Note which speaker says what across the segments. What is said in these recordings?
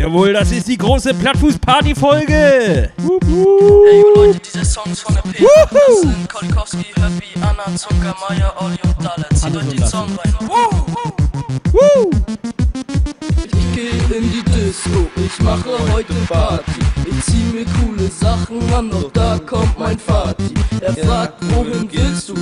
Speaker 1: Jawohl, das ist die große Plattfuß-Party-Folge.
Speaker 2: Ey, yo Leute, diese Songs von der P. Sind Kolkowski, Happy, Anna, Zucker, Maya, Olli und Dalle. Zieht euch den Song rein. Ich geh in die Disco, ich mache heute Party. Ich zieh mir coole Sachen an, doch da kommt mein Vati. Er fragt, wohin gehst du?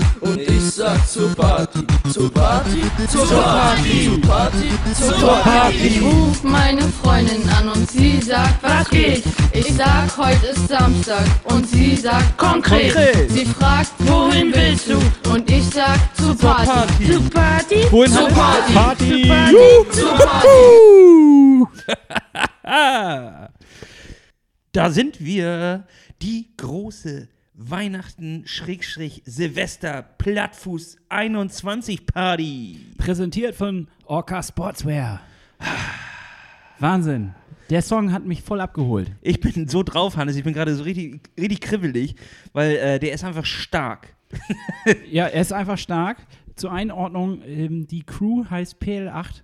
Speaker 2: Zur Party. Zur Party, zur Party, zur Party, zur Party.
Speaker 3: Ich ruf meine Freundin an und sie sagt, was geht? Ich sag, heute ist Samstag und sie sagt konkret.
Speaker 1: Konkret.
Speaker 3: Sie fragt, wohin willst du? Und ich sag, zur Party.
Speaker 1: Party.
Speaker 3: Zur Party?
Speaker 1: Wohin
Speaker 3: zur. Party. Zur Party. Zur Party.
Speaker 1: Da sind wir, die große Weihnachten Schrägstrich Silvester Plattfuß 21 Party.
Speaker 4: Präsentiert von Orca Sportswear. Wahnsinn. Der Song hat mich voll abgeholt.
Speaker 1: Ich bin so drauf, Hannes, ich bin gerade so richtig, richtig kribbelig, weil äh, der ist einfach stark.
Speaker 4: Ja, er ist einfach stark. Zur Einordnung, ähm, die Crew heißt PL8.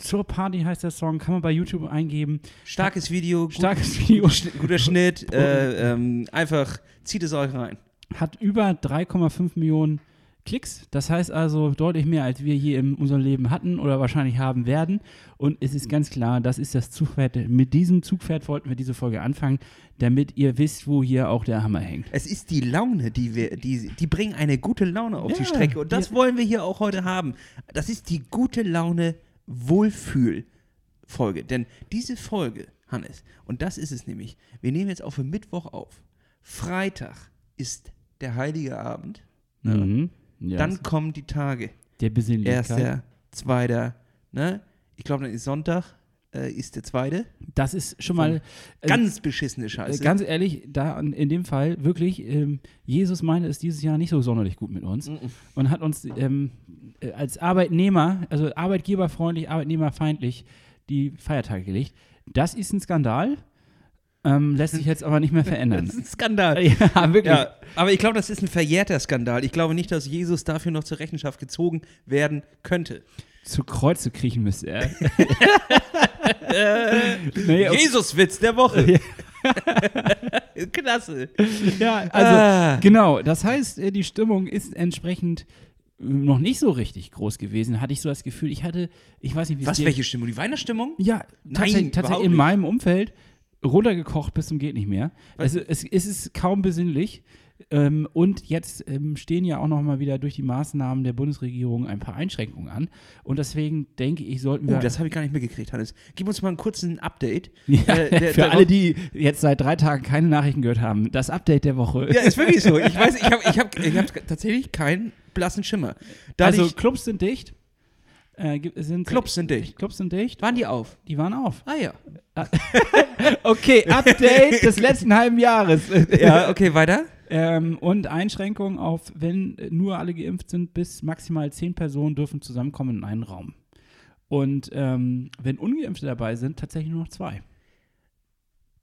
Speaker 4: Zur Party heißt der Song, kann man bei YouTube eingeben.
Speaker 1: Starkes Video, gut,
Speaker 4: Starkes Video.
Speaker 1: Guter Schnitt, äh, ähm, einfach zieht es euch rein.
Speaker 4: Hat über 3,5 Millionen Klicks. Das heißt also deutlich mehr, als wir hier in unserem Leben hatten oder wahrscheinlich haben werden. Und es ist ganz klar, das ist das Zugpferd. Mit diesem Zugpferd wollten wir diese Folge anfangen, damit ihr wisst, wo hier auch der Hammer hängt.
Speaker 1: Es ist die Laune, die wir, die, die bringen eine gute Laune auf die
Speaker 4: Ja,
Speaker 1: Strecke und das wollen wir hier auch heute haben. Das ist die gute Laune Wohlfühl-Folge. Denn diese Folge, Hannes, und das ist es nämlich, wir nehmen jetzt auf für Mittwoch auf. Freitag ist der heilige Abend. Ne?
Speaker 4: Mhm. Ja,
Speaker 1: Dann kommen die Tage.
Speaker 4: der Besinnlichkeit.
Speaker 1: Erster, zweiter, ne? Ich glaube, dann ist Sonntag, äh, ist der zweite.
Speaker 4: Das ist schon mal äh,
Speaker 1: Ganz beschissene
Speaker 4: äh,
Speaker 1: Scheiße.
Speaker 4: ganz ehrlich, da in dem Fall wirklich, ähm, Jesus meinte es dieses Jahr nicht so sonderlich gut mit uns und hat uns ähm, äh, als Arbeitnehmer, also arbeitgeberfreundlich, arbeitnehmerfeindlich die Feiertage gelegt. Das ist ein Skandal, ähm, lässt sich jetzt aber nicht mehr verändern.
Speaker 1: das ist ein Skandal.
Speaker 4: ja, wirklich.
Speaker 1: Ja, aber ich glaube, das ist ein verjährter Skandal. Ich glaube nicht, dass Jesus dafür noch zur Rechenschaft gezogen werden könnte.
Speaker 4: Zu Kreuze kriechen müsste er. nee.
Speaker 1: Jesus-Witz der Woche. Klasse.
Speaker 4: Ja, also
Speaker 1: Ah.
Speaker 4: genau. Das heißt, äh, die Stimmung ist entsprechend äh, noch nicht so richtig groß gewesen. Hatte ich so das Gefühl, ich hatte, ich weiß nicht, wie
Speaker 1: Was, welche Stimmung? Die Weihnachtsstimmung?
Speaker 4: Ja,
Speaker 1: Nein,
Speaker 4: tatsächlich, in meinem Umfeld runtergekocht bis zum geht nicht mehr. Also es, es ist kaum besinnlich. Ähm, und jetzt ähm, stehen ja auch noch mal wieder durch die Maßnahmen der Bundesregierung ein paar Einschränkungen an. Und deswegen denke ich, sollten wir.
Speaker 1: Oh, das habe ich gar nicht mitgekriegt, Hannes. Gib uns mal einen kurzen Update.
Speaker 4: ja,
Speaker 1: Äh, der-
Speaker 4: für
Speaker 1: der
Speaker 4: alle, die jetzt seit drei Tagen keine Nachrichten gehört haben, das Update der Woche.
Speaker 1: Ja, ist wirklich so. Ich weiß, ich habe ich hab, ich hab tatsächlich keinen blassen Schimmer. Da
Speaker 4: also Clubs sind dicht. Äh, sind,
Speaker 1: Clubs sind dicht.
Speaker 4: Clubs sind dicht.
Speaker 1: Waren die auf?
Speaker 4: Die waren auf.
Speaker 1: Ah ja.
Speaker 4: Okay, Update des letzten halben Jahres.
Speaker 1: Ja, okay, weiter.
Speaker 4: Ähm, und Einschränkungen auf, wenn nur alle geimpft sind, bis maximal zehn Personen dürfen zusammenkommen in einen Raum. Und ähm, wenn Ungeimpfte dabei sind, tatsächlich nur noch zwei.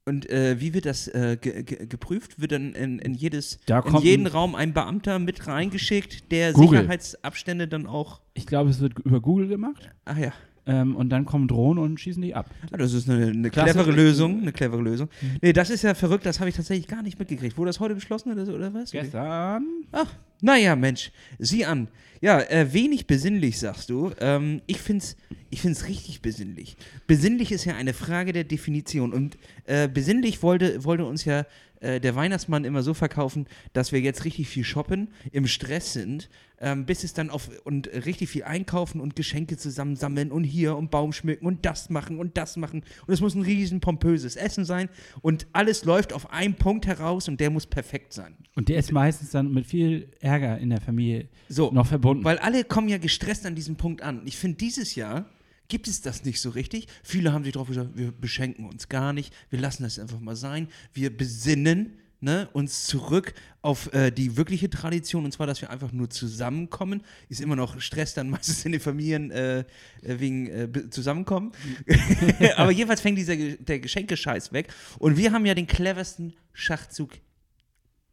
Speaker 1: Und äh, wie wird das äh, ge ge geprüft? Wird dann in, in, jedes, in jeden Raum ein Beamter mit reingeschickt, der
Speaker 4: Google.
Speaker 1: Sicherheitsabstände dann auch.
Speaker 4: Ich glaube, es wird über Google gemacht.
Speaker 1: Ach ja.
Speaker 4: Ähm, und dann kommen Drohnen und schießen die ab.
Speaker 1: Ah, Das ist eine, eine clevere Lösung. Eine clevere Lösung. Nee, das ist ja verrückt, das habe ich tatsächlich gar nicht mitgekriegt. Wurde das heute beschlossen oder, so, oder was?
Speaker 4: Gestern.
Speaker 1: Ach, naja, Mensch, sieh an. Ja, äh, wenig besinnlich, sagst du. Ähm, ich find's, ich find's richtig besinnlich. Besinnlich ist ja eine Frage der Definition. Und äh, besinnlich wollte, wollte uns ja äh, der Weihnachtsmann immer so verkaufen, dass wir jetzt richtig viel shoppen, im Stress sind, ähm, bis es dann auf und richtig viel einkaufen und Geschenke zusammensammeln und hier und Baum schmücken und das machen und das machen. Und es muss ein riesen pompöses Essen sein. Und alles läuft auf einen Punkt heraus und der muss perfekt sein.
Speaker 4: Und der ist meistens dann mit viel Ärger in der Familie
Speaker 1: So,
Speaker 4: noch verbunden.
Speaker 1: weil alle kommen ja gestresst an diesem Punkt an. Ich finde, dieses Jahr gibt es das nicht so richtig. Viele haben sich drauf gesagt, wir beschenken uns gar nicht, wir lassen das einfach mal sein, wir besinnen ne, uns zurück auf äh, die wirkliche Tradition, und zwar, dass wir einfach nur zusammenkommen. Ist immer noch Stress dann meistens in den Familien äh, äh, wegen äh, Zusammenkommen. Aber jedenfalls fängt dieser der Geschenkescheiß weg. Und wir haben ja den cleversten Schachzug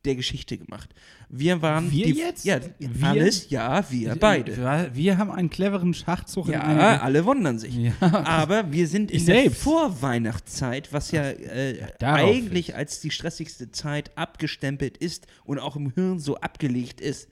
Speaker 1: der Geschichte gemacht. Wir waren
Speaker 4: Wir
Speaker 1: die,
Speaker 4: jetzt?
Speaker 1: Ja,
Speaker 4: Wir?
Speaker 1: alles, ja, wir beide.
Speaker 4: Wir, wir haben einen cleveren Schachzug in
Speaker 1: Ja,
Speaker 4: einer.
Speaker 1: alle wundern sich.
Speaker 4: Ja.
Speaker 1: Aber wir sind in
Speaker 4: Ich
Speaker 1: der
Speaker 4: selbst.
Speaker 1: Vorweihnachtszeit, was ja, äh,
Speaker 4: darauf
Speaker 1: eigentlich als die stressigste Zeit abgestempelt ist und auch im Hirn so abgelegt ist,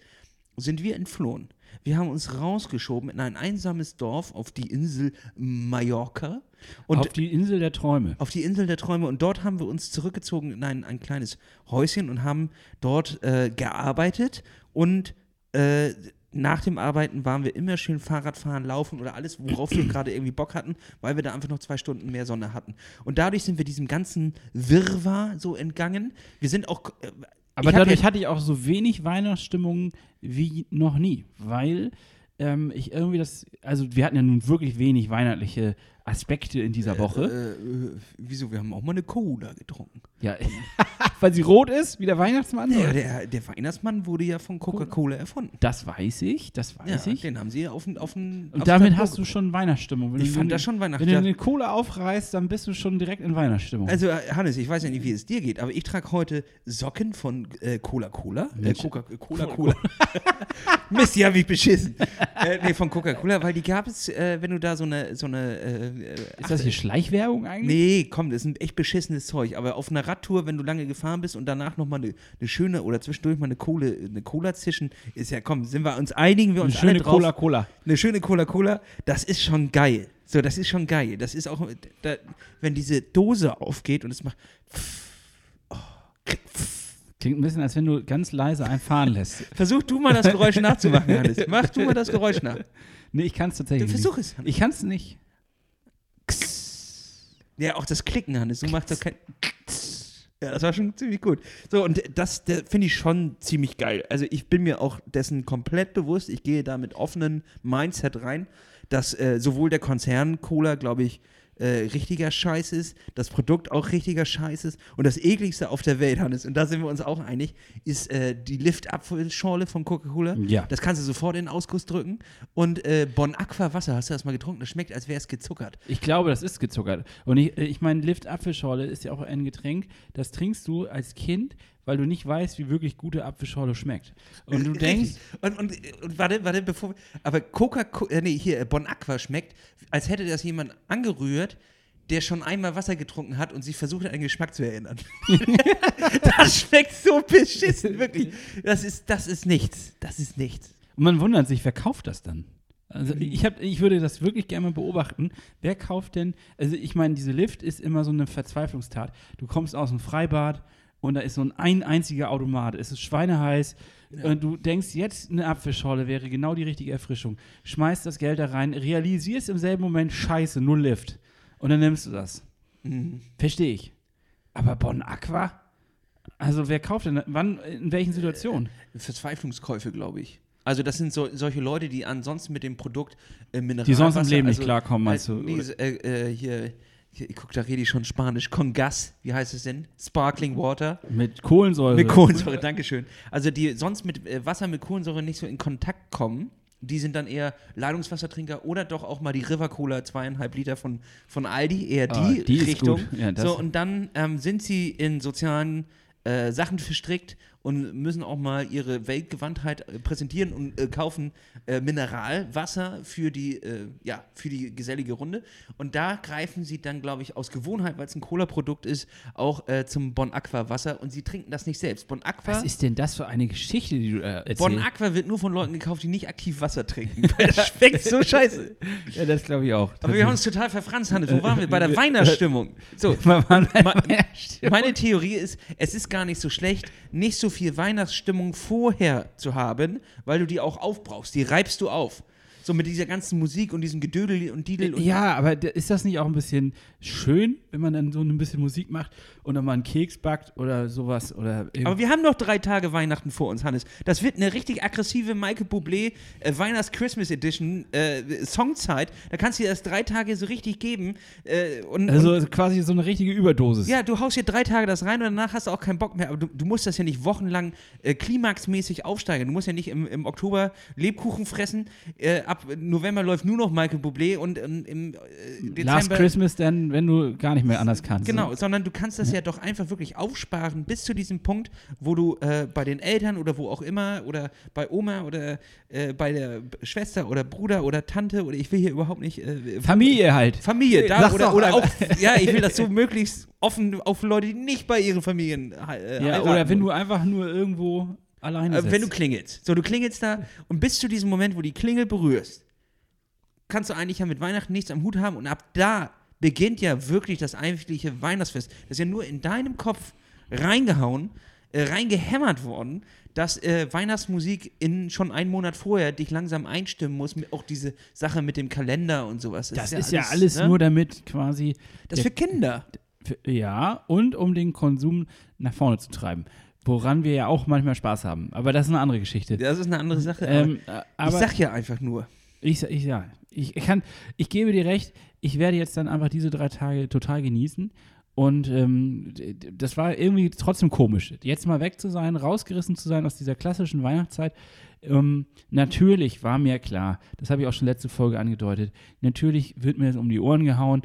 Speaker 1: sind wir entflohen. Wir haben uns rausgeschoben in ein einsames Dorf auf die Insel Mallorca und
Speaker 4: auf die Insel der Träume.
Speaker 1: auf die Insel der Träume und dort haben wir uns zurückgezogen in ein, ein kleines Häuschen und haben dort äh, gearbeitet und äh, nach dem Arbeiten waren wir immer schön Fahrradfahren, Laufen oder alles, worauf wir gerade irgendwie Bock hatten, weil wir da einfach noch zwei Stunden mehr Sonne hatten. Und dadurch sind wir diesem ganzen Wirrwarr so entgangen. Wir sind auch. Äh,
Speaker 4: Aber
Speaker 1: ich
Speaker 4: dadurch hatte ich auch so wenig Weihnachtsstimmung wie noch nie, weil ähm, ich irgendwie das, also wir hatten ja nun wirklich wenig weihnachtliche Aspekte in dieser Woche.
Speaker 1: Äh, äh, wieso? Wir haben auch mal eine Cola getrunken.
Speaker 4: ja, weil sie rot ist, wie der Weihnachtsmann.
Speaker 1: Ja, der, der Weihnachtsmann wurde ja von Coca-Cola erfunden.
Speaker 4: Das weiß ich, das weiß
Speaker 1: Ja,
Speaker 4: ich.
Speaker 1: den haben sie auf den. Auf den
Speaker 4: Und
Speaker 1: aufs
Speaker 4: damit hast du schon Weihnachtsstimmung. Wenn
Speaker 1: Ich fand das schon Weihnachten.
Speaker 4: Wenn du
Speaker 1: Ja.
Speaker 4: eine Cola aufreißt, dann bist du schon direkt in Weihnachtsstimmung.
Speaker 1: Also, äh, Hannes, ich weiß ja nicht, wie es dir geht, aber ich trage heute Socken von äh, Cola-Cola. Äh. Coca-Cola. Mist, die habe ich beschissen. äh, nee, von Coca-Cola, weil die gab es, äh, wenn du da so eine. So eine äh,
Speaker 4: ist das hier Schleichwerbung eigentlich?
Speaker 1: Nee, komm, das ist ein echt beschissenes Zeug. Aber auf einer Radtour, wenn du lange gefahren bist und danach nochmal eine, eine schöne oder zwischendurch mal eine Kohle, eine Cola zischen, ist ja, komm, sind wir uns einigen, wir
Speaker 4: Eine
Speaker 1: uns alle
Speaker 4: schöne
Speaker 1: drauf.
Speaker 4: Cola-Cola.
Speaker 1: Eine schöne Cola-Cola, das ist schon geil. So, das ist schon geil. Das ist auch, da, wenn diese Dose aufgeht und es macht. Oh,
Speaker 4: Klingt ein bisschen, als wenn du ganz leise einen fahren lässt.
Speaker 1: Versuch du mal das Geräusch nachzumachen, Hannes. Mach du mal das Geräusch nach.
Speaker 4: Nee, ich kann es tatsächlich
Speaker 1: Versuch
Speaker 4: nicht.
Speaker 1: es. Hannes.
Speaker 4: Ich kann es nicht.
Speaker 1: Ja, auch das Klicken, Hannes. Du machst doch kein. Ja, das war schon ziemlich gut. So, und das finde ich schon ziemlich geil. Also, ich bin mir auch dessen komplett bewusst. Ich gehe da mit offenem Mindset rein, dass äh, sowohl der Konzern Cola, glaube ich, äh, richtiger Scheiß ist, das Produkt auch richtiger Scheiß ist und das ekligste auf der Welt, Hannes, und da sind wir uns auch einig, ist äh, die Lift-Apfelschorle von Coca-Cola.
Speaker 4: Ja.
Speaker 1: Das kannst du sofort in den Ausguss drücken. Und äh, Bon Aqua Wasser, hast du das mal getrunken? Das schmeckt, als wäre es gezuckert.
Speaker 4: Ich glaube, das ist gezuckert. Und ich, äh, ich meine, Lift Apfelschorle ist ja auch ein Getränk, das trinkst du als Kind, weil du nicht weißt, wie wirklich gute Apfelschorle schmeckt. Und du denkst,
Speaker 1: Und, und, und warte, warte, bevor aber Coca-Cola, äh, nee, hier, äh, Bon Aqua schmeckt, als hätte das jemand angerührt, der schon einmal Wasser getrunken hat und sich versucht, an den Geschmack zu erinnern. das schmeckt so beschissen, wirklich. Das ist, das ist nichts. Das ist nichts.
Speaker 4: und man wundert sich, wer kauft das dann? Also ich, hab, ich würde das wirklich gerne mal beobachten. Wer kauft denn, also ich meine, diese Lift ist immer so eine Verzweiflungstat. Du kommst aus dem Freibad und da ist so ein, ein einziger Automat. Es ist schweineheiß. Und du denkst, jetzt eine Apfelschorle wäre genau die richtige Erfrischung. Schmeißt das Geld da rein, realisierst im selben Moment, scheiße, null Lift. Und dann nimmst du das. Verstehe ich. Aber Bon Aqua? Also wer kauft denn, wann, in welchen Situationen?
Speaker 1: Verzweiflungskäufe, glaube ich. Also das sind so, solche Leute, die ansonsten mit dem Produkt äh, Mineralwasser...
Speaker 4: Die sonst im Leben nicht
Speaker 1: also,
Speaker 4: klarkommen, meinst du?
Speaker 1: äh, Nee, äh, äh, hier, guck, da rede ich schon Spanisch. Con Gas, wie heißt es denn? Sparkling Water.
Speaker 4: Mit Kohlensäure.
Speaker 1: Mit Kohlensäure, Dankeschön. Also die sonst mit äh, Wasser mit Kohlensäure nicht so in Kontakt kommen, die sind dann eher Leitungswassertrinker oder doch auch mal die River Cola zweieinhalb Liter von, von Aldi, eher
Speaker 4: Ah,
Speaker 1: die,
Speaker 4: die ist
Speaker 1: Richtung.
Speaker 4: gut. Ja,
Speaker 1: so, und dann ähm, sind sie in sozialen äh, Sachen verstrickt und müssen auch mal ihre Weltgewandtheit äh, präsentieren und äh, kaufen äh, Mineralwasser für die, äh, ja, für die gesellige Runde. Und da greifen sie dann, glaube ich, aus Gewohnheit, weil es ein Cola-Produkt ist, auch äh, zum Bon Aqua Wasser und sie trinken das nicht selbst. Bon Aqua,
Speaker 4: Was ist denn das für eine Geschichte, die du äh, erzählst?
Speaker 1: bon Aqua wird nur von Leuten gekauft, die nicht aktiv Wasser trinken. Das schmeckt so scheiße.
Speaker 4: Ja, das glaube ich auch.
Speaker 1: Aber wir haben uns total verfranst, Hannes. Wo waren wir? Bei der. So,
Speaker 4: bei
Speaker 1: Ma-
Speaker 4: Weihnachtsstimmung.
Speaker 1: meine Theorie ist, es ist gar nicht so schlecht, nicht so viel Weihnachtsstimmung vorher zu haben, weil du die auch aufbrauchst. Die reibst du auf. So mit dieser ganzen Musik und diesem Gedödel und Didel und
Speaker 4: Ja, aber ist das nicht auch ein bisschen schön, wenn man dann so ein bisschen Musik macht und dann mal einen Keks backt oder sowas? Oder
Speaker 1: Aber wir haben noch drei Tage Weihnachten vor uns, Hannes. Das wird eine richtig aggressive Michael Bublé äh, Weihnachts-Christmas Edition äh, Songzeit. Da kannst du dir das drei Tage so richtig geben. Äh, und, und
Speaker 4: also quasi so eine richtige Überdosis.
Speaker 1: Ja, du haust hier drei Tage das rein und danach hast du auch keinen Bock mehr. Aber du, du musst das ja nicht wochenlang äh, klimaxmäßig aufsteigen. Du musst ja nicht im, im Oktober Lebkuchen fressen, äh, ab November läuft nur noch Michael Bublé und ähm, im äh, Dezember.
Speaker 4: Last Christmas dann, wenn du gar nicht mehr anders kannst.
Speaker 1: Genau, sondern du kannst das ja. Doch einfach wirklich aufsparen bis zu diesem Punkt, wo du äh, bei den Eltern oder wo auch immer oder bei Oma oder äh, bei der Schwester oder Bruder oder Tante oder ich will hier überhaupt nicht. Äh,
Speaker 4: Familie halt.
Speaker 1: Familie, da
Speaker 4: Sag's
Speaker 1: oder,
Speaker 4: doch
Speaker 1: oder auch, ja, ich will das so möglichst offen auf Leute, die nicht bei ihren Familien äh,
Speaker 4: Ja, oder wenn du einfach nur irgendwo alleine sitzt.
Speaker 1: wenn du klingelst. So, du klingelst da und bis zu diesem Moment, wo die Klingel berührst, kannst du eigentlich ja mit Weihnachten nichts am Hut haben und ab da beginnt ja wirklich das eigentliche Weihnachtsfest. Das ist ja nur in deinem Kopf reingehauen, äh, reingehämmert worden, dass äh, Weihnachtsmusik in schon einen Monat vorher dich langsam einstimmen muss, auch diese Sache mit dem Kalender und sowas.
Speaker 4: das ist ja alles
Speaker 1: ne?
Speaker 4: nur damit quasi.
Speaker 1: Das ist für Kinder.
Speaker 4: Für- Ja, und um den Konsum nach vorne zu treiben. Woran wir ja auch manchmal Spaß haben. Aber das ist eine andere Geschichte.
Speaker 1: Das ist eine andere Sache.
Speaker 4: Ähm, äh,
Speaker 1: aber ich sag ja einfach nur.
Speaker 4: Ich, ich, ja, ich, kann, ich gebe dir recht, ich werde jetzt dann einfach diese drei Tage total genießen. Und ähm, das war irgendwie trotzdem komisch. Jetzt mal weg zu sein, rausgerissen zu sein aus dieser klassischen Weihnachtszeit. Ähm, natürlich war mir klar, das habe ich auch schon letzte Folge angedeutet, natürlich wird mir das um die Ohren gehauen,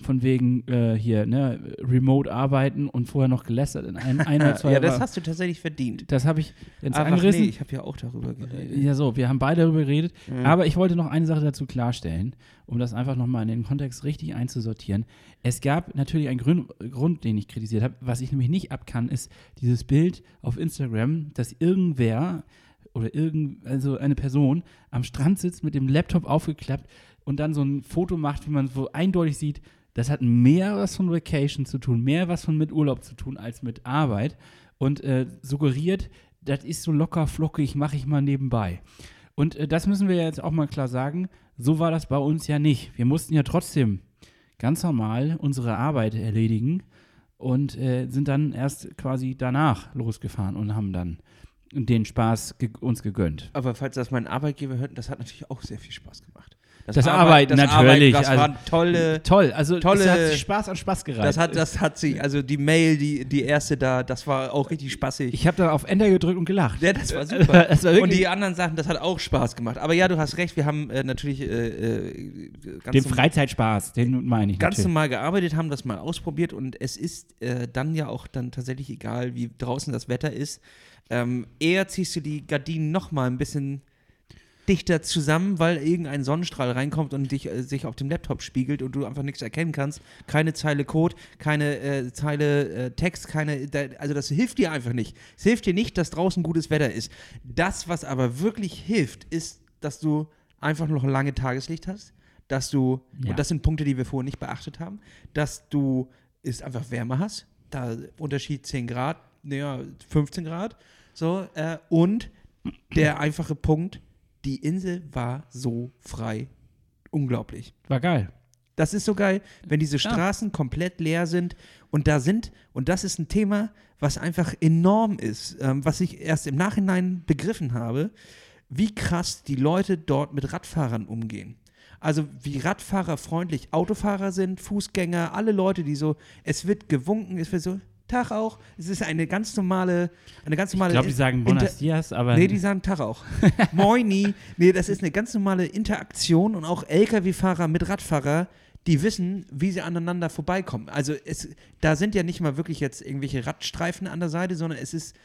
Speaker 4: von wegen äh, hier, ne, remote arbeiten und vorher noch gelästert in ein, einer, zwei
Speaker 1: ja, das
Speaker 4: aber
Speaker 1: hast du tatsächlich verdient.
Speaker 4: das habe ich jetzt
Speaker 1: Ach,
Speaker 4: angerissen.
Speaker 1: nee, ich habe ja auch darüber geredet.
Speaker 4: Ja, so, wir haben beide darüber geredet.
Speaker 1: Mhm.
Speaker 4: Aber ich wollte noch eine Sache dazu klarstellen, um das einfach nochmal in den Kontext richtig einzusortieren. Es gab natürlich einen Grund, Grund den ich kritisiert habe. Was ich nämlich nicht ab kann, ist dieses Bild auf Instagram, dass irgendwer oder irgend, also eine Person am Strand sitzt mit dem Laptop aufgeklappt und dann so ein Foto macht, wie man so eindeutig sieht, das hat mehr was von Vacation zu tun, mehr was von mit Urlaub zu tun als mit Arbeit und äh, suggeriert, das ist so locker flockig, mache ich mal nebenbei. Und äh, das müssen wir jetzt auch mal klar sagen, so war das bei uns ja nicht. Wir mussten ja trotzdem ganz normal unsere Arbeit erledigen und äh, sind dann erst quasi danach losgefahren und haben dann den Spaß ge uns gegönnt.
Speaker 1: Aber falls das mein Arbeitgeber hört, das hat natürlich auch sehr viel Spaß gemacht.
Speaker 4: Das Arbeiten, natürlich,
Speaker 1: das
Speaker 4: also-
Speaker 1: waren tolle.
Speaker 4: Toll, also
Speaker 1: Tolle-
Speaker 4: es hat sich Spaß an Spaß gereicht.
Speaker 1: Das hat, das hat sie, also die Mail, die, die erste da, das war auch richtig spaßig.
Speaker 4: ich habe da auf Enter gedrückt und gelacht.
Speaker 1: ja, das war super.
Speaker 4: Das war
Speaker 1: Und die anderen Sachen, das hat auch Spaß gemacht. Aber ja, du hast recht, wir haben äh, natürlich äh, äh, ganz,
Speaker 4: Den Freizeitspaß, den meine ich
Speaker 1: ganz
Speaker 4: natürlich.
Speaker 1: normal gearbeitet, haben das mal ausprobiert und es ist äh, dann ja auch dann tatsächlich egal, wie draußen das Wetter ist. Ähm, eher ziehst du die Gardinen noch mal ein bisschen dichter zusammen, weil irgendein Sonnenstrahl reinkommt und dich, äh, sich auf dem Laptop spiegelt und du einfach nichts erkennen kannst. Keine Zeile Code, keine äh, Zeile äh, Text, keine, da, also das hilft dir einfach nicht. Es hilft dir nicht, dass draußen gutes Wetter ist. Das, was aber wirklich hilft, ist, dass du einfach noch lange Tageslicht hast, dass du,
Speaker 4: Ja.
Speaker 1: und das sind Punkte, die wir vorher nicht beachtet haben, dass du es einfach wärmer hast, da Unterschied 10 Grad, naja, 15 Grad, so, äh, und der einfache Punkt, die Insel war so frei. Unglaublich.
Speaker 4: War geil.
Speaker 1: Das ist so geil, wenn diese
Speaker 4: Ja.
Speaker 1: Straßen komplett leer sind und da sind, und das ist ein Thema, was einfach enorm ist, ähm, was ich erst im Nachhinein begriffen habe, wie krass die Leute dort mit Radfahrern umgehen. Also wie Radfahrerfreundlich Autofahrer sind, Fußgänger, alle Leute, die so, es wird gewunken, es wird so, Tag auch. Es ist eine ganz normale, eine ganz normale.
Speaker 4: Ich glaube, die sagen Buenos Dias, aber
Speaker 1: Nee, die sagen Tag auch. Moini. Nee, das ist eine ganz normale Interaktion und auch Lkw-Fahrer mit Radfahrer, die wissen, wie sie aneinander vorbeikommen. Also es, da sind ja nicht mal wirklich jetzt irgendwelche Radstreifen an der Seite, sondern es ist,